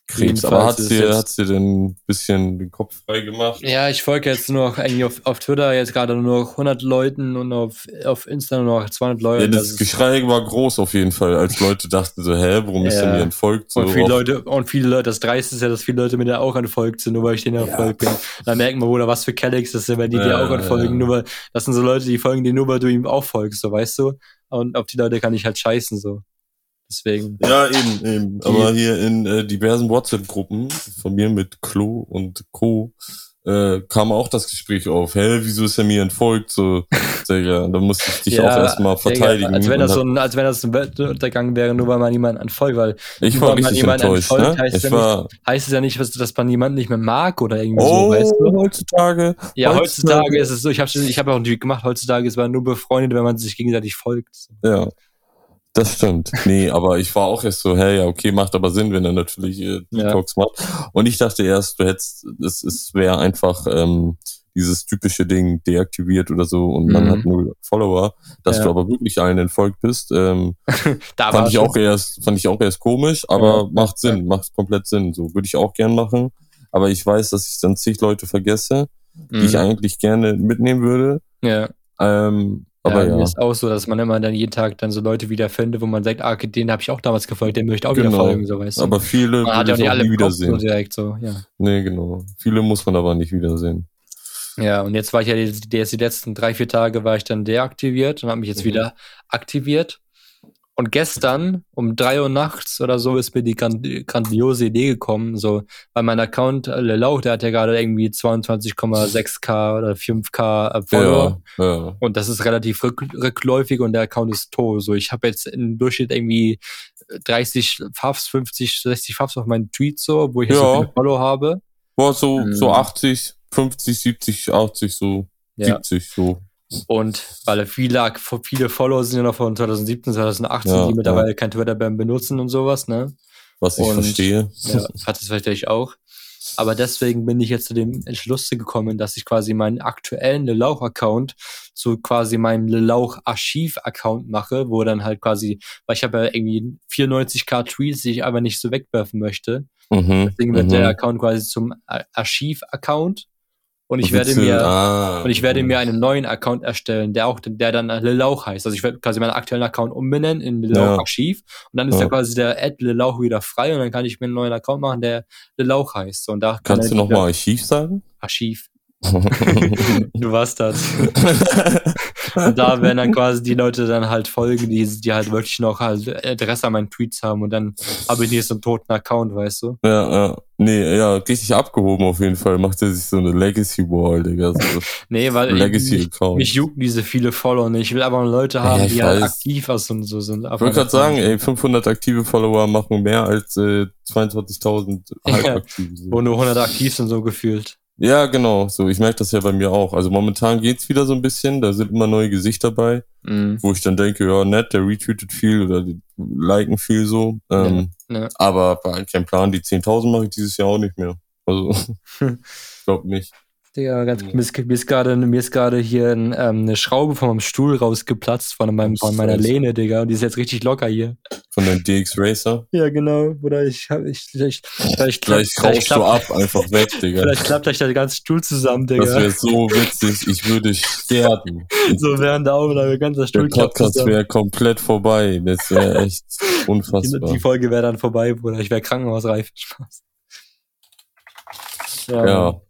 Krebs. Aber ist dir, hat's dir denn ein bisschen den Kopf frei gemacht? Ja, ich folge jetzt nur noch eigentlich auf, auf Twitter jetzt gerade nur noch 100 Leuten und auf, auf Insta nur noch 200 Leute. Ja, das, Das ist- Geschrei war groß auf jeden Fall, als Leute dachten so, hä, warum ist Ja. er mir entfolgt? So und viele oft? Leute, und viele Leute, das Dreiste ist ja, dass viele Leute mir da auch entfolgt sind, nur weil ich denen entfolgt bin. Dann merken wir, oder was für Kellex das sind, wenn die dir Ja, auch entfolgen, ja. nur weil, das sind so Leute, die folgen dir nur, weil du ihm auch folgst, so, weißt du? Und auf die Leute kann ich halt scheißen, so. Deswegen. Ja, eben, eben. Aber hier in äh, diversen WhatsApp-Gruppen von mir mit Klo und Co. Äh, kam auch das Gespräch auf. Hä, wieso ist er mir entfolgt? So, Digga, da musste ich dich Ja, auch erstmal verteidigen. Als wenn das so ein, als wenn das ein Weltuntergang wäre, nur weil man jemanden entfolgt, weil ich war man richtig jemanden enttäuscht, entfolgt, ne? heißt Ich ja war, heißt es ja nicht, dass dass man jemanden nicht mehr mag oder irgendwie oh, so, weißt du? heutzutage. Ja, heutzutage- heutzutage ist es so, ich habe ich hab auch ein Tweet gemacht, heutzutage ist man nur befreundet, wenn man sich gegenseitig folgt. Ja, das stimmt. Nee, aber ich war auch erst so, hey, ja, okay, macht aber Sinn, wenn er natürlich äh, Ja. Detox macht. Und ich dachte erst, du hättest, es, es wäre einfach ähm, dieses typische Ding deaktiviert oder so und man Mhm. hat null Follower, dass Ja. du aber wirklich allen entfolgt bist. Ähm, Da fand ich auch erst, fand ich auch erst komisch, aber Ja. macht Sinn, macht komplett Sinn. So würde ich auch gern machen. Aber ich weiß, dass ich dann zig Leute vergesse, die ich Mhm. eigentlich gerne mitnehmen würde. Ja. Ähm, aber ja, ja. mir ist auch so, dass man immer dann jeden Tag dann so Leute wiederfindet, wo man sagt, ah, den habe ich auch damals gefolgt, den möchte ich auch wieder Genau. folgen, so weißt du. Aber viele man hat ja ich nicht alle nie Kopf so wiedersehen. direkt so, ja. Nee, genau. Viele muss man aber nicht wiedersehen. Ja, und jetzt war ich ja die, die, jetzt die letzten drei, vier Tage war ich dann deaktiviert und habe mich jetzt Mhm. wieder aktiviert. Und gestern um drei Uhr nachts oder so ist mir die grand- grandiose Idee gekommen, so, weil mein Account, äh, Lauch, der hat ja gerade irgendwie 22,6k oder 5k äh, Follower. Ja, ja. Und das ist relativ rück, rückläufig und der Account ist tot. So, ich habe jetzt im Durchschnitt irgendwie 30 Fafs, 50, 60 Fafs auf meinen Tweets so, wo ich jetzt Ja. so viele Follow habe. Boah, so, so 80, 50, 70, 80, so Ja. 70, so. Und weil viele, viele Follower sind ja noch von 2017, 2018, Ja, die mittlerweile kein Twitter mehr benutzen und sowas, ne? Was ich Und- verstehe. Ja, hat es vielleicht auch. Aber deswegen bin ich jetzt zu dem Entschluss gekommen, dass ich quasi meinen aktuellen Lelauch-Account zu quasi meinem Lelauch-Archiv-Account mache, wo dann halt quasi, weil ich habe ja irgendwie 94k Tweets, die ich aber nicht so wegwerfen möchte. Mhm. Deswegen wird mhm. der Account quasi zum Ar- Archiv-Account. Und ich werde mir, ah, und ich werde mir einen neuen Account erstellen, der auch, der dann Lelauch heißt. Also ich werde quasi meinen aktuellen Account umbenennen in Lelauch Ja. Archiv. Und dann ist Ja. ja quasi der Ad Lelauch wieder frei und dann kann ich mir einen neuen Account machen, der Lelauch heißt. Und da kann Kannst du nochmal Archiv sagen? Archiv. du warst das. Und da werden dann quasi die Leute dann halt folgen, die, die halt wirklich noch halt Adresse an meinen Tweets haben und dann habe ich nicht so einen toten Account, weißt du? ja, ja. Nee, ja, richtig abgehoben auf jeden Fall. Macht er sich so eine Legacy Wall, Digga. So Nee, weil Legacy mich, Account. mich jucken diese viele Follower nicht. Ich will aber Leute haben, Ja, ich die halt aktiv aus und so sind. ich wollte gerade sagen, ey, 500 aktive Follower machen mehr als äh, 22.000 Ja. halbaktive. so. Wo nur 100 aktiv sind, so gefühlt. Ja, genau. So, ich merke das ja bei mir auch. Also momentan geht's wieder so ein bisschen. Da sind immer neue Gesichter bei, Mhm. wo ich dann denke, ja, nett, der retweetet viel oder die liken viel so. Ähm, Ja, ja. Aber kein Plan. Die 10.000 mache ich dieses Jahr auch nicht mehr. Also, ich glaube nicht. Digga, ganz, Ja. mir ist, gerade, mir ist gerade hier ein, ähm, eine Schraube von meinem Stuhl rausgeplatzt von meinem, von meiner. Lehne, Digga, und die ist jetzt richtig locker hier. Von deinem DX Racer. Ja, genau. Oder ich hab, ich, vielleicht, vielleicht, vielleicht, rauschst du ab, einfach weg, Digga. vielleicht klappt gleich der ganze Stuhl zusammen, Das Digga. wäre so witzig. Ich würde sterben. So während der Aufnahme, ganzer Der Stuhl klappt Podcast wäre komplett vorbei. Das wäre echt. Unfassbar. Die Folge wäre dann vorbei, Bruder. Ich wäre krankenhausreif. Spaß. Ja. Ja,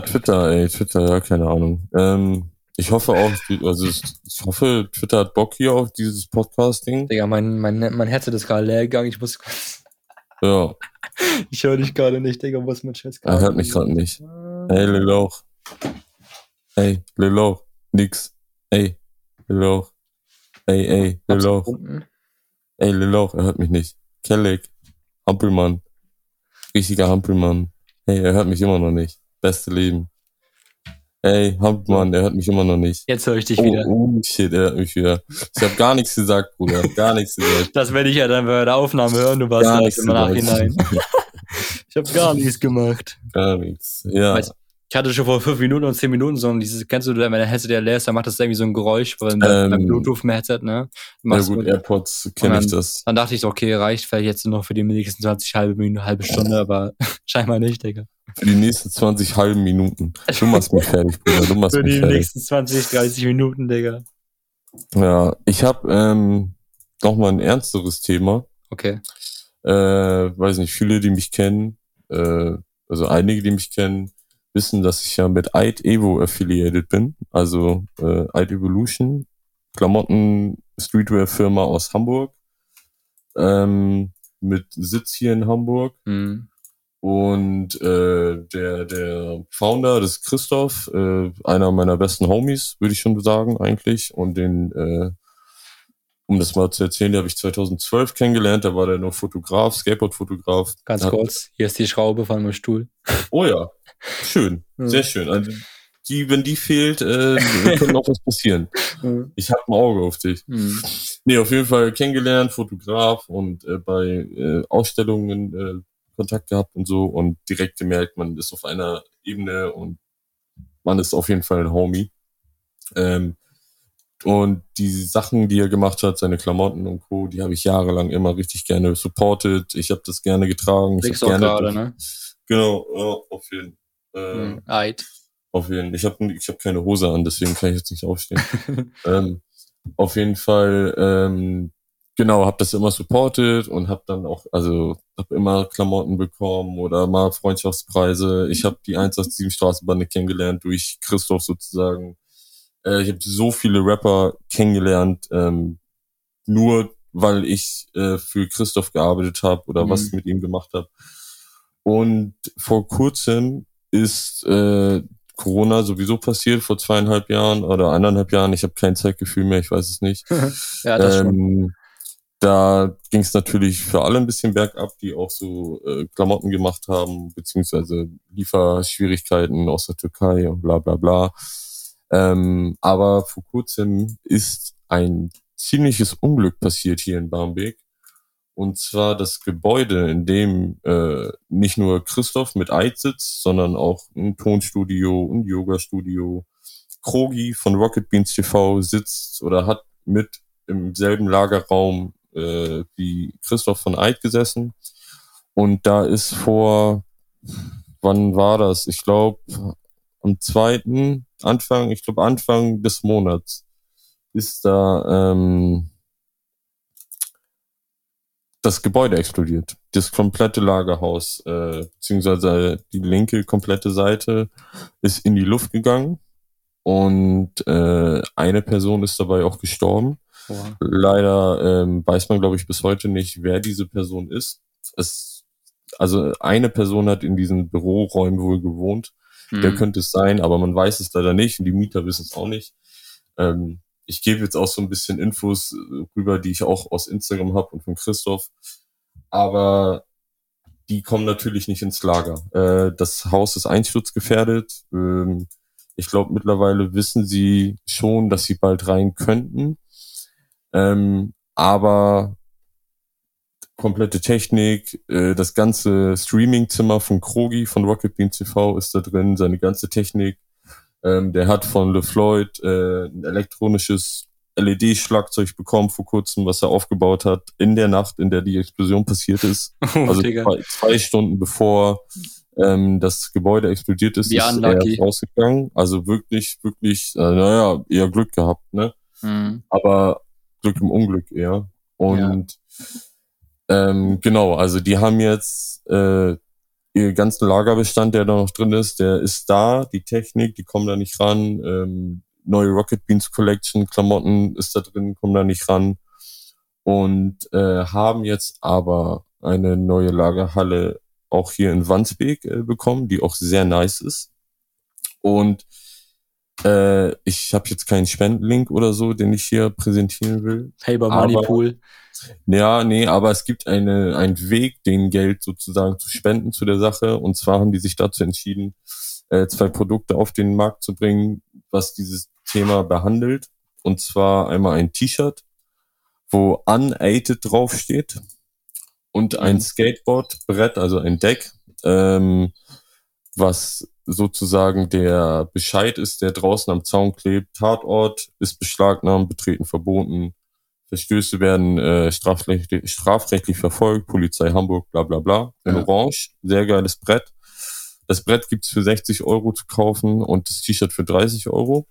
Twitter, ey, Twitter, ja, keine Ahnung. Ähm, ich hoffe auch, also ich hoffe, Twitter hat Bock hier auf dieses Podcasting. Digga, mein, mein, mein Headset ist gerade leer gegangen. Ich muss kurz. Ja. Ich höre dich gerade nicht, Digga. Wo ist mein Scheiß Er hört mich gerade nicht. Hey, Liloch. Hey, Liloch. Nix. Hey, Liloch. Ey, ey, Liloch. Ey, Liloch, er hört mich nicht. Kellig. Hampelmann. Richtiger Hampelmann. Hey, er hört mich immer noch nicht. Beste Leben. Ey, Hampelmann, er hört mich immer noch nicht. Jetzt höre ich dich Oh, wieder. oh shit, er hört mich wieder. Ich habe gar nichts gesagt, Bruder. Gar nichts gesagt. Das werde ich ja dann bei der Aufnahme hören. Du warst Gar nichts nicht im Nachhinein. Ich habe gar nichts gemacht. Gar nichts. Ja. Weißt- Ich hatte schon vor fünf Minuten und zehn Minuten so ein dieses, kennst du, wenn dein Headset ja leer ist, dann macht das irgendwie so ein Geräusch beim, beim Ähm, Bluetooth-Headset, ne? Ja Machst gut, du- AirPods kenne ich das. Dann dachte ich so, okay, reicht vielleicht jetzt noch für die nächsten 20 halbe Minute, halbe Stunde, aber scheinbar nicht, Digga. Für die nächsten 20 halben Minuten. Du machst mich fertig, Bruder. Du machst Für mich die fertig. nächsten 20, 30 Minuten, Digga. Ja, ich habe ähm, noch mal ein ernsteres Thema. Okay. Äh, weiß nicht, viele, die mich kennen, äh, also einige, die mich kennen, wissen, dass ich ja mit Eid Evo affiliated bin. Also äh, Eid Evolution, Klamotten, Streetwear-Firma aus Hamburg. Ähm, mit Sitz hier in Hamburg. Hm. Und äh, der, der Founder, das ist Christoph, äh, einer meiner besten Homies, würde ich schon sagen, eigentlich. Und den, äh, um das mal zu erzählen, den habe ich 2012 kennengelernt. Da war der noch Fotograf, Skateboard-Fotograf. Ganz kurz, hier ist die Schraube von meinem Stuhl. Oh ja, schön, sehr schön. Also die, wenn die fehlt, äh, könnte noch was passieren. Ich habe ein Auge auf dich. Hm. Nee, auf jeden Fall kennengelernt, Fotograf und äh, bei äh, Ausstellungen äh, Kontakt gehabt und so und direkt gemerkt, man ist auf einer Ebene und man ist auf jeden Fall ein Homie. Ähm, und die Sachen, die er gemacht hat, seine Klamotten und Co., die habe ich jahrelang immer richtig gerne supported. Ich habe das gerne getragen. Ich Legst auch gerne gerade, ne? Genau, ja, auf jeden äh, Hm. Eid. auf jeden Ich habe ich hab keine Hose an, deswegen kann ich jetzt nicht aufstehen. ähm, auf jeden Fall, ähm, genau, habe das immer supported und habe dann auch, also habe immer Klamotten bekommen oder mal Freundschaftspreise. Ich habe die 187 Straßenbande kennengelernt durch Christoph sozusagen. Äh, ich habe so viele Rapper kennengelernt, ähm, nur weil ich äh, für Christoph gearbeitet habe oder Mhm. was mit ihm gemacht habe. Und vor kurzem ist äh, Corona sowieso passiert, vor zweieinhalb Jahren oder eineinhalb Jahren. Ich habe kein Zeitgefühl mehr, ich weiß es nicht. ja, das schon. ähm, da ging es natürlich für alle ein bisschen bergab, die auch so äh, Klamotten gemacht haben, beziehungsweise Lieferschwierigkeiten aus der Türkei und bla bla bla. Ähm, aber vor kurzem ist ein ziemliches Unglück passiert hier in Barmbek. Und zwar das Gebäude, in dem äh, nicht nur Christoph mit Eid sitzt, sondern auch ein Tonstudio, ein Yoga-Studio. Krogi von Rocket Beans TV sitzt oder hat mit im selben Lagerraum äh, wie Christoph von Eid gesessen. Und da ist vor, wann war das? Ich glaube, am zweiten Anfang, ich glaube Anfang des Monats ist da ähm, das Gebäude explodiert. Das komplette Lagerhaus, äh, beziehungsweise die linke komplette Seite ist in die Luft gegangen und äh, eine Person ist dabei auch gestorben. Boah. Leider ähm, weiß man, glaube ich, bis heute nicht, wer diese Person ist. Es, also eine Person hat in diesen Büroräumen wohl gewohnt. Der Hm. könnte es sein, aber man weiß es leider nicht und die Mieter wissen es auch nicht. Ähm, ich gebe jetzt auch so ein bisschen Infos äh, rüber, die ich auch aus Instagram habe und von Christoph. Aber die kommen natürlich nicht ins Lager. Äh, das Haus ist einsturzgefährdet. Ähm, ich glaube, mittlerweile wissen sie schon, dass sie bald rein könnten. Ähm, aber komplette Technik, äh, das ganze Streamingzimmer von Krogi von Rocket Bean TV ist da drin, seine ganze Technik. Ähm, der hat von LeFloid äh, ein elektronisches LED-Schlagzeug bekommen vor kurzem, was er aufgebaut hat, in der Nacht, in der die Explosion passiert ist. Oh, Also zwei, zwei Stunden bevor ähm, das Gebäude explodiert ist, Wie ist unlucky. er rausgegangen. Also wirklich, wirklich, äh, naja, eher Glück gehabt, ne? Hm. aber Glück im Unglück eher. Und ähm, genau, also die haben jetzt äh, ihr ganzen Lagerbestand, der da noch drin ist, der ist da, die Technik, die kommen da nicht ran. Ähm, neue Rocket Beans Collection, Klamotten ist da drin, kommen da nicht ran. Und äh, haben jetzt aber eine neue Lagerhalle auch hier in Wandsbek äh, bekommen, die auch sehr nice ist. Und äh, ich habe jetzt keinen Spendenlink oder so, den ich hier präsentieren will. Paper Money Pool. Ja, nee, aber es gibt eine, einen Weg, den Geld sozusagen zu spenden zu der Sache. Und zwar haben die sich dazu entschieden, äh, zwei Produkte auf den Markt zu bringen, was dieses Thema behandelt. Und zwar einmal ein T-Shirt, wo unaided draufsteht und ein Skateboardbrett, also ein Deck, ähm, was sozusagen der Bescheid ist, der draußen am Zaun klebt. Tatort ist beschlagnahmt, betreten verboten. Verstöße werden äh, strafrechtlich, strafrechtlich verfolgt, Polizei Hamburg, bla bla bla. In Ja. Orange, sehr geiles Brett. Das Brett gibt's für 60 Euro zu kaufen und das T-Shirt für 30 Euro.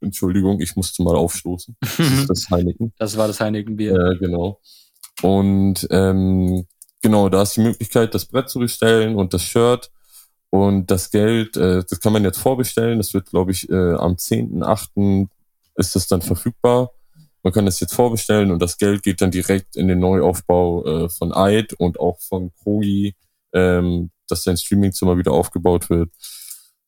Entschuldigung, ich musste mal aufstoßen. Das ist das Heineken. Das war das Heineken-Bier. Äh, genau. Und ähm, genau, da ist die Möglichkeit, das Brett zu bestellen und das Shirt und das Geld, äh, das kann man jetzt vorbestellen. Das wird, glaube ich, äh, am 10.8. ist das dann verfügbar. Man kann das jetzt vorbestellen und das Geld geht dann direkt in den Neuaufbau äh, von Eid und auch von Krogi, ähm, dass sein Streamingzimmer wieder aufgebaut wird.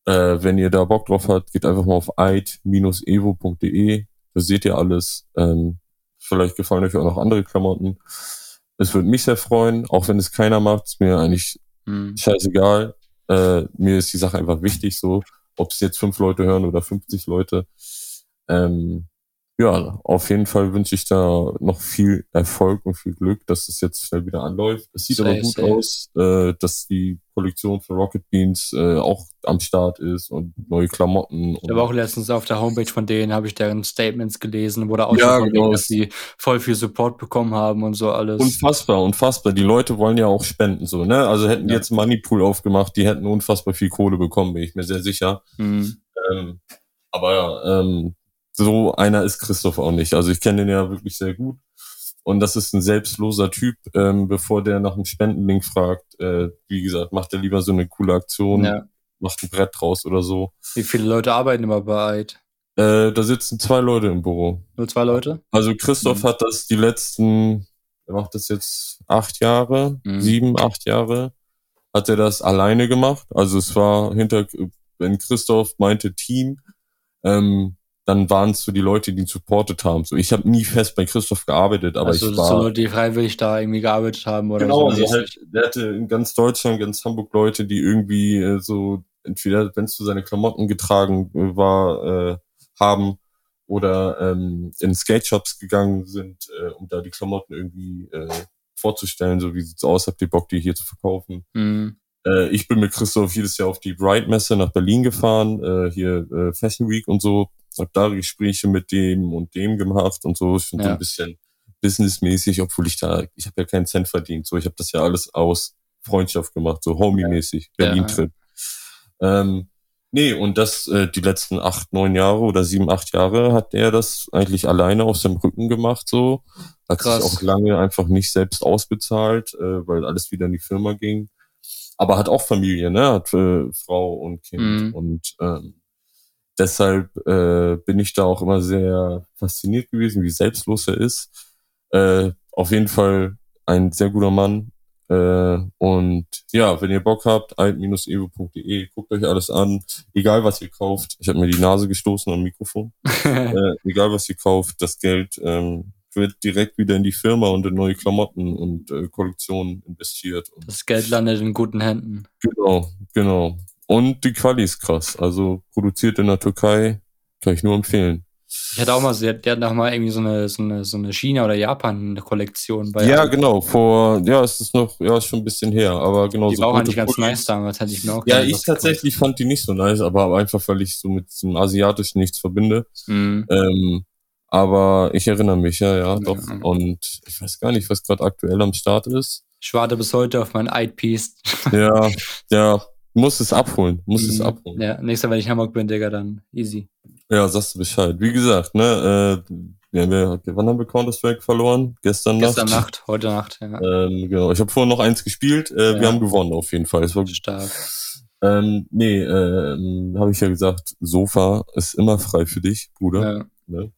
Äh, wenn ihr da Bock drauf habt, geht einfach mal auf eid-evo.de. Da seht ihr alles. Ähm, vielleicht gefallen euch auch noch andere Klamotten. Es würde mich sehr freuen, auch wenn es keiner macht, ist mir eigentlich Hm. scheißegal. Äh, mir ist die Sache einfach wichtig, so, ob es jetzt fünf Leute hören oder 50 Leute. Ähm, ja, auf jeden Fall wünsche ich da noch viel Erfolg und viel Glück, dass es jetzt schnell wieder anläuft. Es sieht Safe, aber gut safe. aus, äh, dass die Kollektion für Rocket Beans äh, auch am Start ist und neue Klamotten. Ich habe auch letztens auf der Homepage von denen, habe ich deren Statements gelesen, wo da auch Ja, schon von genau. dass sie voll viel Support bekommen haben und so alles. Unfassbar, unfassbar. Die Leute wollen ja auch spenden, so, ne? Also hätten die Ja. jetzt einen Moneypool aufgemacht, die hätten unfassbar viel Kohle bekommen, bin ich mir sehr sicher. Hm. Ähm, aber ja, ähm, so einer ist Christoph auch nicht. Also ich kenne den ja wirklich sehr gut. Und das ist ein selbstloser Typ, ähm, bevor der nach einem Spendenlink fragt. Äh, wie gesagt, macht er lieber so eine coole Aktion, Ja. macht ein Brett draus oder so. Wie viele Leute arbeiten immer bei Eid? Äh, da sitzen zwei Leute im Büro. Nur zwei Leute? Also Christoph Mhm. hat das die letzten, er macht das jetzt acht Jahre, Mhm. sieben, acht Jahre, hat er das alleine gemacht. Also es war hinter, wenn Christoph meinte Team, ähm, dann waren es so die Leute, die ihn supportet haben. So, ich habe nie fest bei Christoph gearbeitet, aber also ich so war Leute, die freiwillig da irgendwie gearbeitet haben oder genau, so. also halt, der hatte in ganz Deutschland, ganz Hamburg Leute, die irgendwie äh, so entweder, wenn es zu seine Klamotten getragen äh, war, äh, haben oder ähm, in Skate-Shops gegangen sind, äh, um da die Klamotten irgendwie äh, vorzustellen, so wie sieht's aus, habt ihr Bock, die hier zu verkaufen? Hm. Äh, ich bin mit Christoph jedes Jahr auf die Bright-Messe nach Berlin gefahren, äh, hier äh, Fashion Week und so, hab da Gespräche mit dem und dem gemacht und so, schon so Ja. ein bisschen businessmäßig, obwohl ich da, ich habe ja keinen Cent verdient, so, ich habe das ja alles aus Freundschaft gemacht, so Homie-mäßig, Ja. Berlin-Trip. Ähm, nee, und das äh, die letzten acht, neun Jahre oder sieben, acht Jahre hat er das eigentlich alleine auf seinem Rücken gemacht, so. Hat Krass. sich auch lange einfach nicht selbst ausbezahlt, äh, weil alles wieder in die Firma ging. Aber hat auch Familie, ne? Hat äh, Frau und Kind. Mhm. Und ähm, deshalb äh, bin ich da auch immer sehr fasziniert gewesen, wie selbstlos er ist. Äh, auf jeden Fall ein sehr guter Mann. Äh, und ja, wenn ihr Bock habt, alt-evo.de, guckt euch alles an. Egal was ihr kauft. Ich habe mir die Nase gestoßen am Mikrofon. äh, egal was ihr kauft, das Geld ähm, wird direkt wieder in die Firma und in neue Klamotten und äh, Kollektionen investiert. Und Das Geld landet in guten Händen. genau, genau. Und die Quali ist krass. Also produziert in der Türkei, kann ich nur empfehlen. Ich hatte auch mal, der der hat noch mal irgendwie so eine, so eine, so eine China- oder Japan-Kollektion bei ja, genau. Vor, ja, es ist noch, ja, ist schon ein bisschen her, aber genau Die so. war auch eigentlich ganz Pullis. nice damals, hätte ich mir auch Ja, ich tatsächlich fand die nicht so nice, aber einfach, weil ich so mit dem Asiatischen nichts verbinde. Mhm. Ähm, aber ich erinnere mich, ja, ja, doch. Ja. Und ich weiß gar nicht, was gerade aktuell am Start ist. Ich warte bis heute auf mein Eid-Piece. Ja, ja, muss es abholen, muss es Mhm. abholen. Ja, nächstes Mal, wenn ich Hamburg bin, Digga, dann easy. Ja, sagst du Bescheid. Wie gesagt, ne, äh, Wir haben ja, wann haben wir Counter-Strike verloren? Gestern, Gestern Nacht? Nacht, heute Nacht, ja. Ähm, genau. Ich habe vorhin noch eins gespielt. Äh, Ja. Wir haben gewonnen auf jeden Fall. Es war Stark. ähm, nee, ähm, habe ich ja gesagt, Sofa ist immer frei für dich, Bruder. Ja. Ne?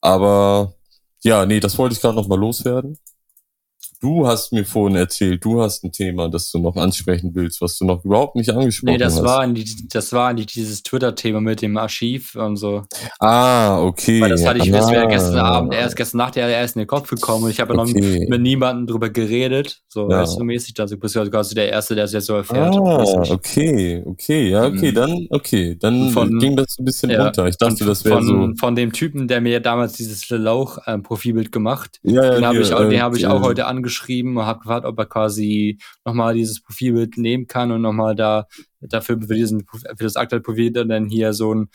Aber ja, nee, das wollte ich gerade noch mal loswerden. Du hast mir vorhin erzählt, du hast ein Thema, das du noch ansprechen willst, was du noch überhaupt nicht angesprochen Nee, das hast. war, nicht, das war nicht dieses Twitter-Thema mit dem Archiv und so. ah, okay. Weil das hatte ich ah, ja gestern Abend, erst gestern Nacht ja erst in den Kopf gekommen und ich habe ja noch Okay. mit niemandem drüber geredet. So, Ja. weißt du, mäßig. Also bist du quasi der Erste, der es jetzt so erfährt. Ah, okay, okay, ja, okay, Mhm. dann, okay, dann Von- ging das ein bisschen Ja, runter. Ich dachte, das wäre von, so. von dem Typen, der mir damals dieses Lauch-Profilbild gemacht Ja, ja, Den habe ich, auch- äh, den hab ich auch äh, heute angeschrieben und habe gefragt, ob er quasi nochmal dieses Profilbild nehmen kann und nochmal da dafür für, diesen, für das aktuelle Profil dann hier so ein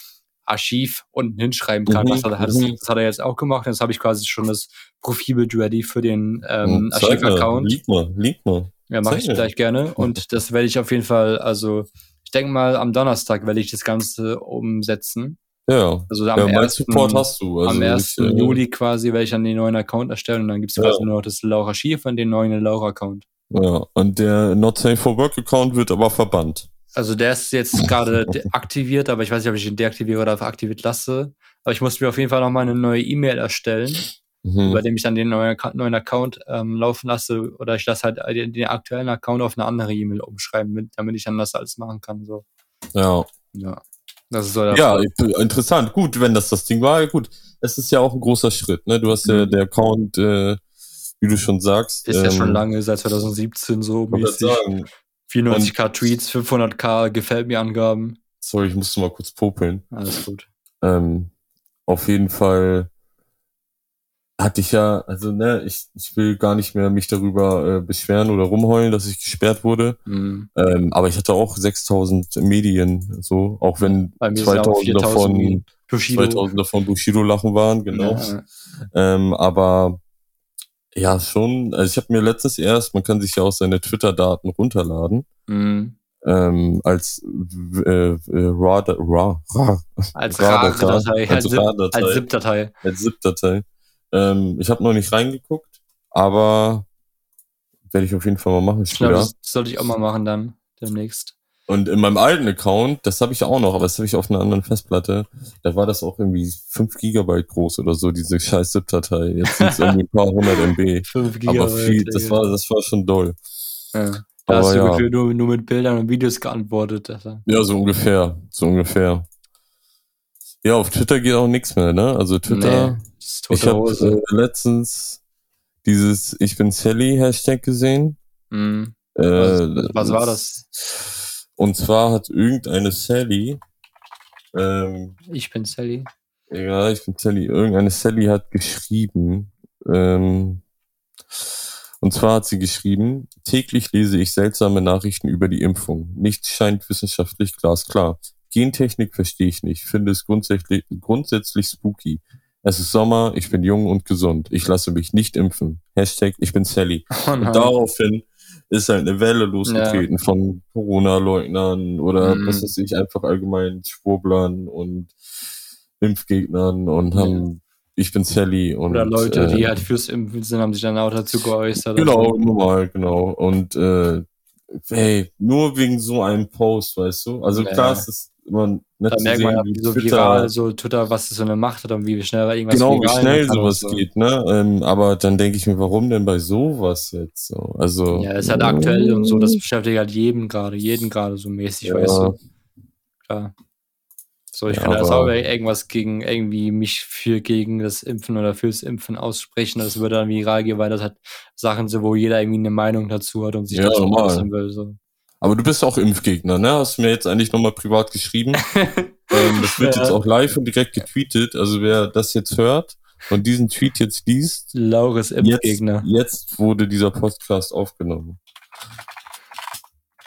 Archiv unten hinschreiben kann. Mhm, Was hat, hat das, mhm. das hat er jetzt auch gemacht. Jetzt habe ich quasi schon das Profilbild ready für den ähm, Archiv-Account. Lieg mal, lieg mal. Ja, mache ich gleich gerne. Und das werde ich auf jeden Fall, also ich denke mal, am Donnerstag werde ich das Ganze umsetzen. Ja, Also am ja, mein 1. Support hast du. Also am 1. ich, äh, Juli quasi werde ich dann den neuen Account erstellen und dann gibt es Ja. quasi nur noch das Laura-Archiv und den neuen Laura-Account. Ja, und der Not Safe for Work Account wird aber verbannt. Also der ist jetzt gerade deaktiviert, aber ich weiß nicht, ob ich ihn deaktiviere oder aktiviert lasse. Aber ich muss mir auf jeden Fall nochmal eine neue E-Mail erstellen, Mhm. bei dem ich dann den neuen, neuen Account ähm, laufen lasse. Oder ich lasse halt den, den aktuellen Account auf eine andere E-Mail umschreiben, mit, damit ich dann das alles machen kann. So. Ja, Ja. Ja, interessant. Gut, wenn das das Ding war, ja gut. Es ist ja auch ein großer Schritt, ne? Du hast ja Mhm. der Account, äh, wie du schon sagst. Ist ja schon ähm, lange, seit 2017 so wollte mäßig. sagen, 94k Tweets, 500k gefällt mir Angaben. sorry, ich musste mal kurz popeln. Alles gut. Ähm, auf jeden Fall hatte ich ja, also ne, ich, ich will gar nicht mehr mich darüber äh, beschweren oder rumheulen, dass ich gesperrt wurde. Mhm. Ähm, aber ich hatte auch 6000 Medien, so, auch wenn Bei mir sind auch 2000 davon, 4000 Bushido. 2000 davon Bushido-Lachen waren, genau. Ja, Ähm, aber ja, schon, also ich habe mir letztens erst, man kann sich ja auch seine Twitter-Daten runterladen, mhm. ähm, als äh, äh, RAW, RAW, RAW, Als RAW-Datei, RAR-Datei, als, als RAW-Datei. als ZIP-Datei. als ZIP-Datei. Ähm, ich habe noch nicht reingeguckt, aber werde ich auf jeden Fall mal machen Ich glaube, später. das sollte ich auch mal machen dann demnächst. Und in meinem alten Account, das habe ich auch noch, aber das habe ich auf einer anderen Festplatte, da war das auch irgendwie 5 Gigabyte groß oder so, diese scheiß ZIP-Datei. Jetzt sind es irgendwie ein paar hundert MB. 5 Aber Gigabyte. viel, das war, das war schon doll. ja. Da aber hast du ja. nur, nur mit Bildern und Videos geantwortet. Alter. Ja, so ungefähr, so ungefähr. Ja, auf Twitter geht auch nichts mehr, ne? Also Twitter, Nee, ich habe äh, letztens dieses Ich bin Sally Hashtag gesehen. Mhm. Äh, Was- was war das? Und zwar hat irgendeine Sally, ähm, Ich bin Sally. ja, ich bin Sally, irgendeine Sally hat geschrieben, ähm, und zwar hat sie geschrieben, täglich lese ich seltsame Nachrichten über die Impfung. Nichts scheint wissenschaftlich glasklar. Gentechnik verstehe ich nicht, finde es grundsätzlich, grundsätzlich spooky. Es ist Sommer, ich bin jung und gesund. Ich lasse mich nicht impfen. Hashtag, ich bin Sally. Oh Und daraufhin ist halt eine Welle losgetreten von Corona-Leugnern oder Mhm. was weiß ich, einfach allgemein Schwurblern und Impfgegnern und haben, ich bin Sally und Oder Leute, äh, die halt fürs Impfen sind, haben sich dann auch dazu geäußert. Genau, Also, normal, genau. Und äh, hey, nur wegen so einem Post, weißt du? Also Ja. klar, es ist immer nett da zu merkt man ja, sehen, wie wie so Twitter, viral so Twitter, was das so eine Macht hat und wie schnell irgendwas genau, wie schnell sowas so. geht, ne? Ähm, aber dann denke ich mir, warum denn bei sowas jetzt so? Also Ja, ist halt aktuell und so, das beschäftigt halt jeden gerade, jeden gerade so mäßig, Ja. weißt du. Klar. So, ich Ja, kann das auch irgendwas gegen irgendwie mich für gegen das Impfen oder fürs Impfen aussprechen. Das würde dann viral gehen, weil das halt Sachen sind, wo jeder irgendwie eine Meinung dazu hat und sich Ja, dazu äußern will. So. Aber du bist auch Impfgegner, ne? Hast du mir jetzt eigentlich nochmal privat geschrieben. ähm, das wird Ja. jetzt auch live und direkt getweetet. Also wer das jetzt hört und diesen Tweet jetzt liest, Laures jetzt, Impfgegner. jetzt wurde dieser Podcast aufgenommen.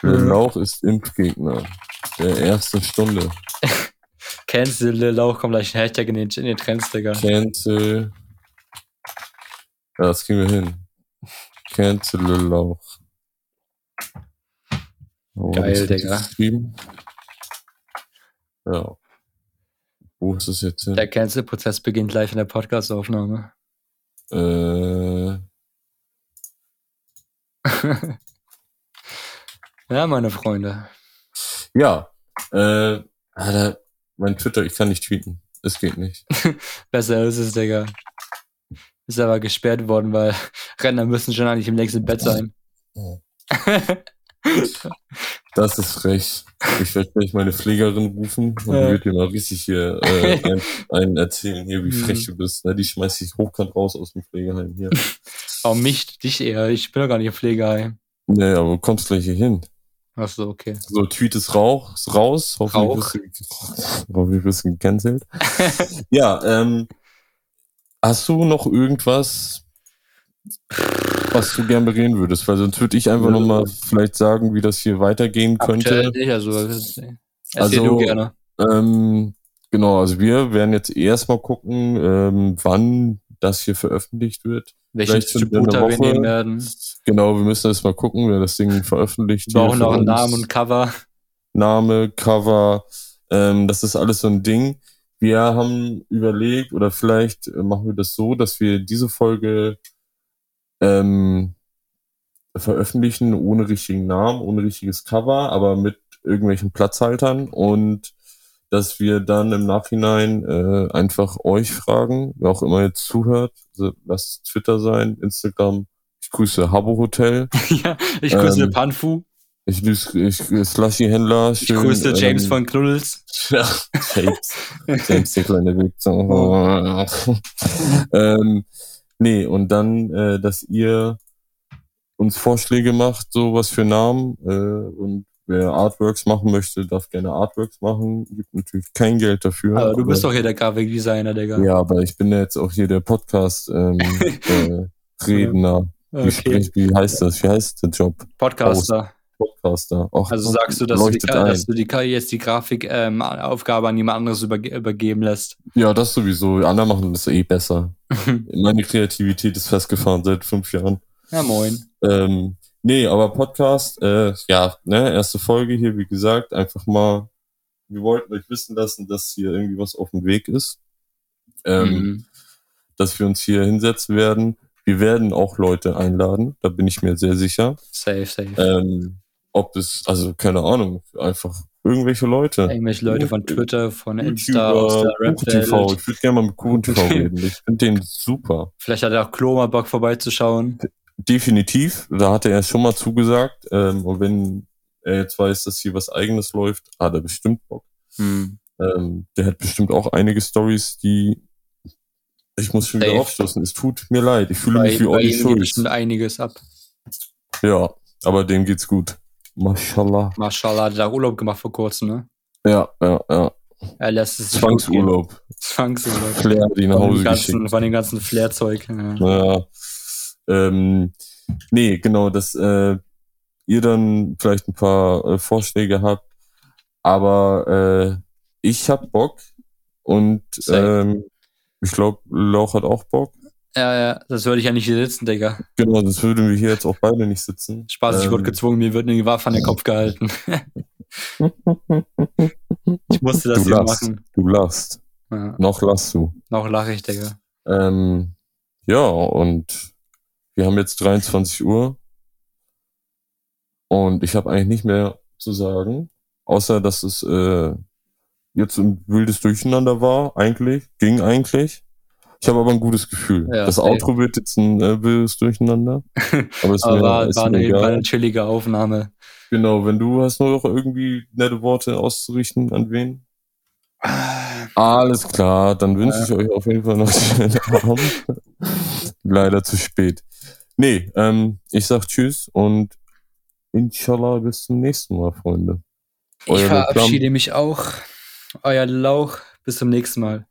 Der Mhm. Lauch ist Impfgegner. Der ersten Stunde. Cancel Lil Lauch, kommt gleich ein Hashtag in den, in den Trends, Digga. Cancel. Ja, das kriegen wir hin. Cancel Lil Lauch. Oh, Geil, Digga. Ja. Wo ist es jetzt hin? Der Cancel-Prozess beginnt live in der Podcast-Aufnahme. Äh, ja, meine Freunde. ja. Äh, Alter, mein Twitter, ich kann nicht tweeten. Es geht nicht. Besser ist es, Digga. Ist aber gesperrt worden, weil Renner müssen schon eigentlich im nächsten Bett sein. Das ist frech. Ich werde gleich meine Pflegerin rufen und Ja. die wird dir mal richtig hier äh, ein, einen erzählen, hier, wie Mhm. frech du bist. Ne? Die schmeißt dich hochkant raus aus dem Pflegeheim hier. Auch mich, dich eher. Ich bin doch gar nicht im Pflegeheim. Nee, aber du kommst gleich hier hin. Ach so, okay. So, Tweet ist Rauch, raus. Hoffentlich Rauch. bist du gecancelt. ja, ähm, hast du noch irgendwas, was du gern bereden würdest? Weil sonst würde ich einfach Ja. nochmal vielleicht sagen, wie das hier weitergehen Aktuell könnte. nicht, also erzähl Also, du gerne. Ähm, genau, also wir werden jetzt erstmal gucken, ähm, wann das hier veröffentlicht wird. Einer Distributor wir nehmen werden. Genau, wir müssen erst mal gucken, wer das Ding veröffentlicht. Wir brauchen noch einen. Namen und Cover. Name, Cover, ähm, das ist alles so ein Ding. Wir haben überlegt, oder vielleicht äh, machen wir das so, dass wir diese Folge ähm, veröffentlichen ohne richtigen Namen, ohne richtiges Cover, aber mit irgendwelchen Platzhaltern und dass wir dann im Nachhinein äh, einfach euch fragen, wer auch immer jetzt zuhört, also lasst es Twitter sein, Instagram, ich grüße Habbo Hotel, ja, ich grüße Ähm, Panfu. ich grüße ich, Slushy-Händler, Ich grüße James ähm, von Knuddels. ja, James. James, der kleine Wichser. ähm, nee, und dann, äh, dass ihr uns Vorschläge macht, so was für Namen. Äh, und wer Artworks machen möchte, darf gerne Artworks machen. Gibt natürlich kein Geld dafür. Aber du bist aber, doch hier der Grafikdesigner, Digga. Ja, aber ich bin ja jetzt auch hier der Podcast ähm, äh, Redner. Wie, okay. spricht, wie heißt das? Wie heißt der Job? Podcaster. Podcaster. Ach, Also sagst du, dass du, die, dass du die, jetzt die Grafikaufgabe an jemand anderes überge übergeben lässt. Ja, das sowieso. Die anderen machen das eh besser. Meine Kreativität ist festgefahren seit fünf Jahren. ja, moin. Ähm, nee, aber Podcast, äh, ja, ne, erste Folge hier, wie gesagt, einfach mal, wir wollten euch wissen lassen, dass hier irgendwie was auf dem Weg ist. Ähm, Mhm. Dass wir uns hier hinsetzen werden. Wir werden auch Leute einladen, da bin ich mir sehr sicher. Safe, safe. Ähm, ob es, also keine Ahnung, einfach irgendwelche Leute. Irgendwelche Leute von Twitter, von Insta, aus der KuchenTV. Rap-Welt. Ich würde gerne mal mit KuchenTV reden. Ich finde den super. Vielleicht hat auch Klo mal Bock vorbeizuschauen. Definitiv. Da hat er schon mal zugesagt. Ähm, und wenn er jetzt weiß, dass hier was eigenes läuft, hat er bestimmt Bock. Hm. Ähm, der hat bestimmt auch einige Stories, die ich muss schon wieder aufstoßen. Es tut mir leid. Ich fühle Bei, mich wie Olli Schulz. bestimmt einiges ab. Ja, aber dem geht's gut. Mashallah. Mashallah, hat er auch Urlaub gemacht vor kurzem, ne? Ja, ja, ja. Er lässt es. Zwangsurlaub. Zwangsurlaub. Flair ihn nach Von Hause ganzen, geschickt. von dem ganzen Flairzeug. Ja. Ja. Ähm, nee, genau, dass äh, ihr dann vielleicht ein paar äh, Vorschläge habt. Aber äh, ich hab Bock und ähm, ich glaube, Lauch hat auch Bock. Ja, ja, das würde ich ja nicht hier sitzen, Digga. Genau, sonst würden wir hier jetzt auch beide nicht sitzen. Spaß, ich Ähm, wurde gezwungen, mir wird eine Waffe an den Kopf gehalten. ich musste das Du hier lachst. machen. Du lachst. Ja, Noch lachst du. noch lache ich, Digga. Ähm, ja, und wir haben jetzt 23 Uhr. Und ich habe eigentlich nicht mehr zu sagen, außer dass es äh, jetzt ein wildes Durcheinander war, eigentlich, ging eigentlich. Ich habe aber ein gutes Gefühl. Ja, das. Outro wird jetzt ein äh, wildes Durcheinander. Aber ist Aber war, war, mir eine, war eine chillige Aufnahme. Genau, wenn du hast nur noch irgendwie nette Worte auszurichten, an wen? Alles klar, dann wünsche Ja. ich euch auf jeden Fall noch einen schönen Abend. Leider zu spät. Nee, ähm, ich sag Tschüss und inshallah bis zum nächsten Mal, Freunde. Ich Euer verabschiede mich auch. Euer Lauch. Bis zum nächsten Mal.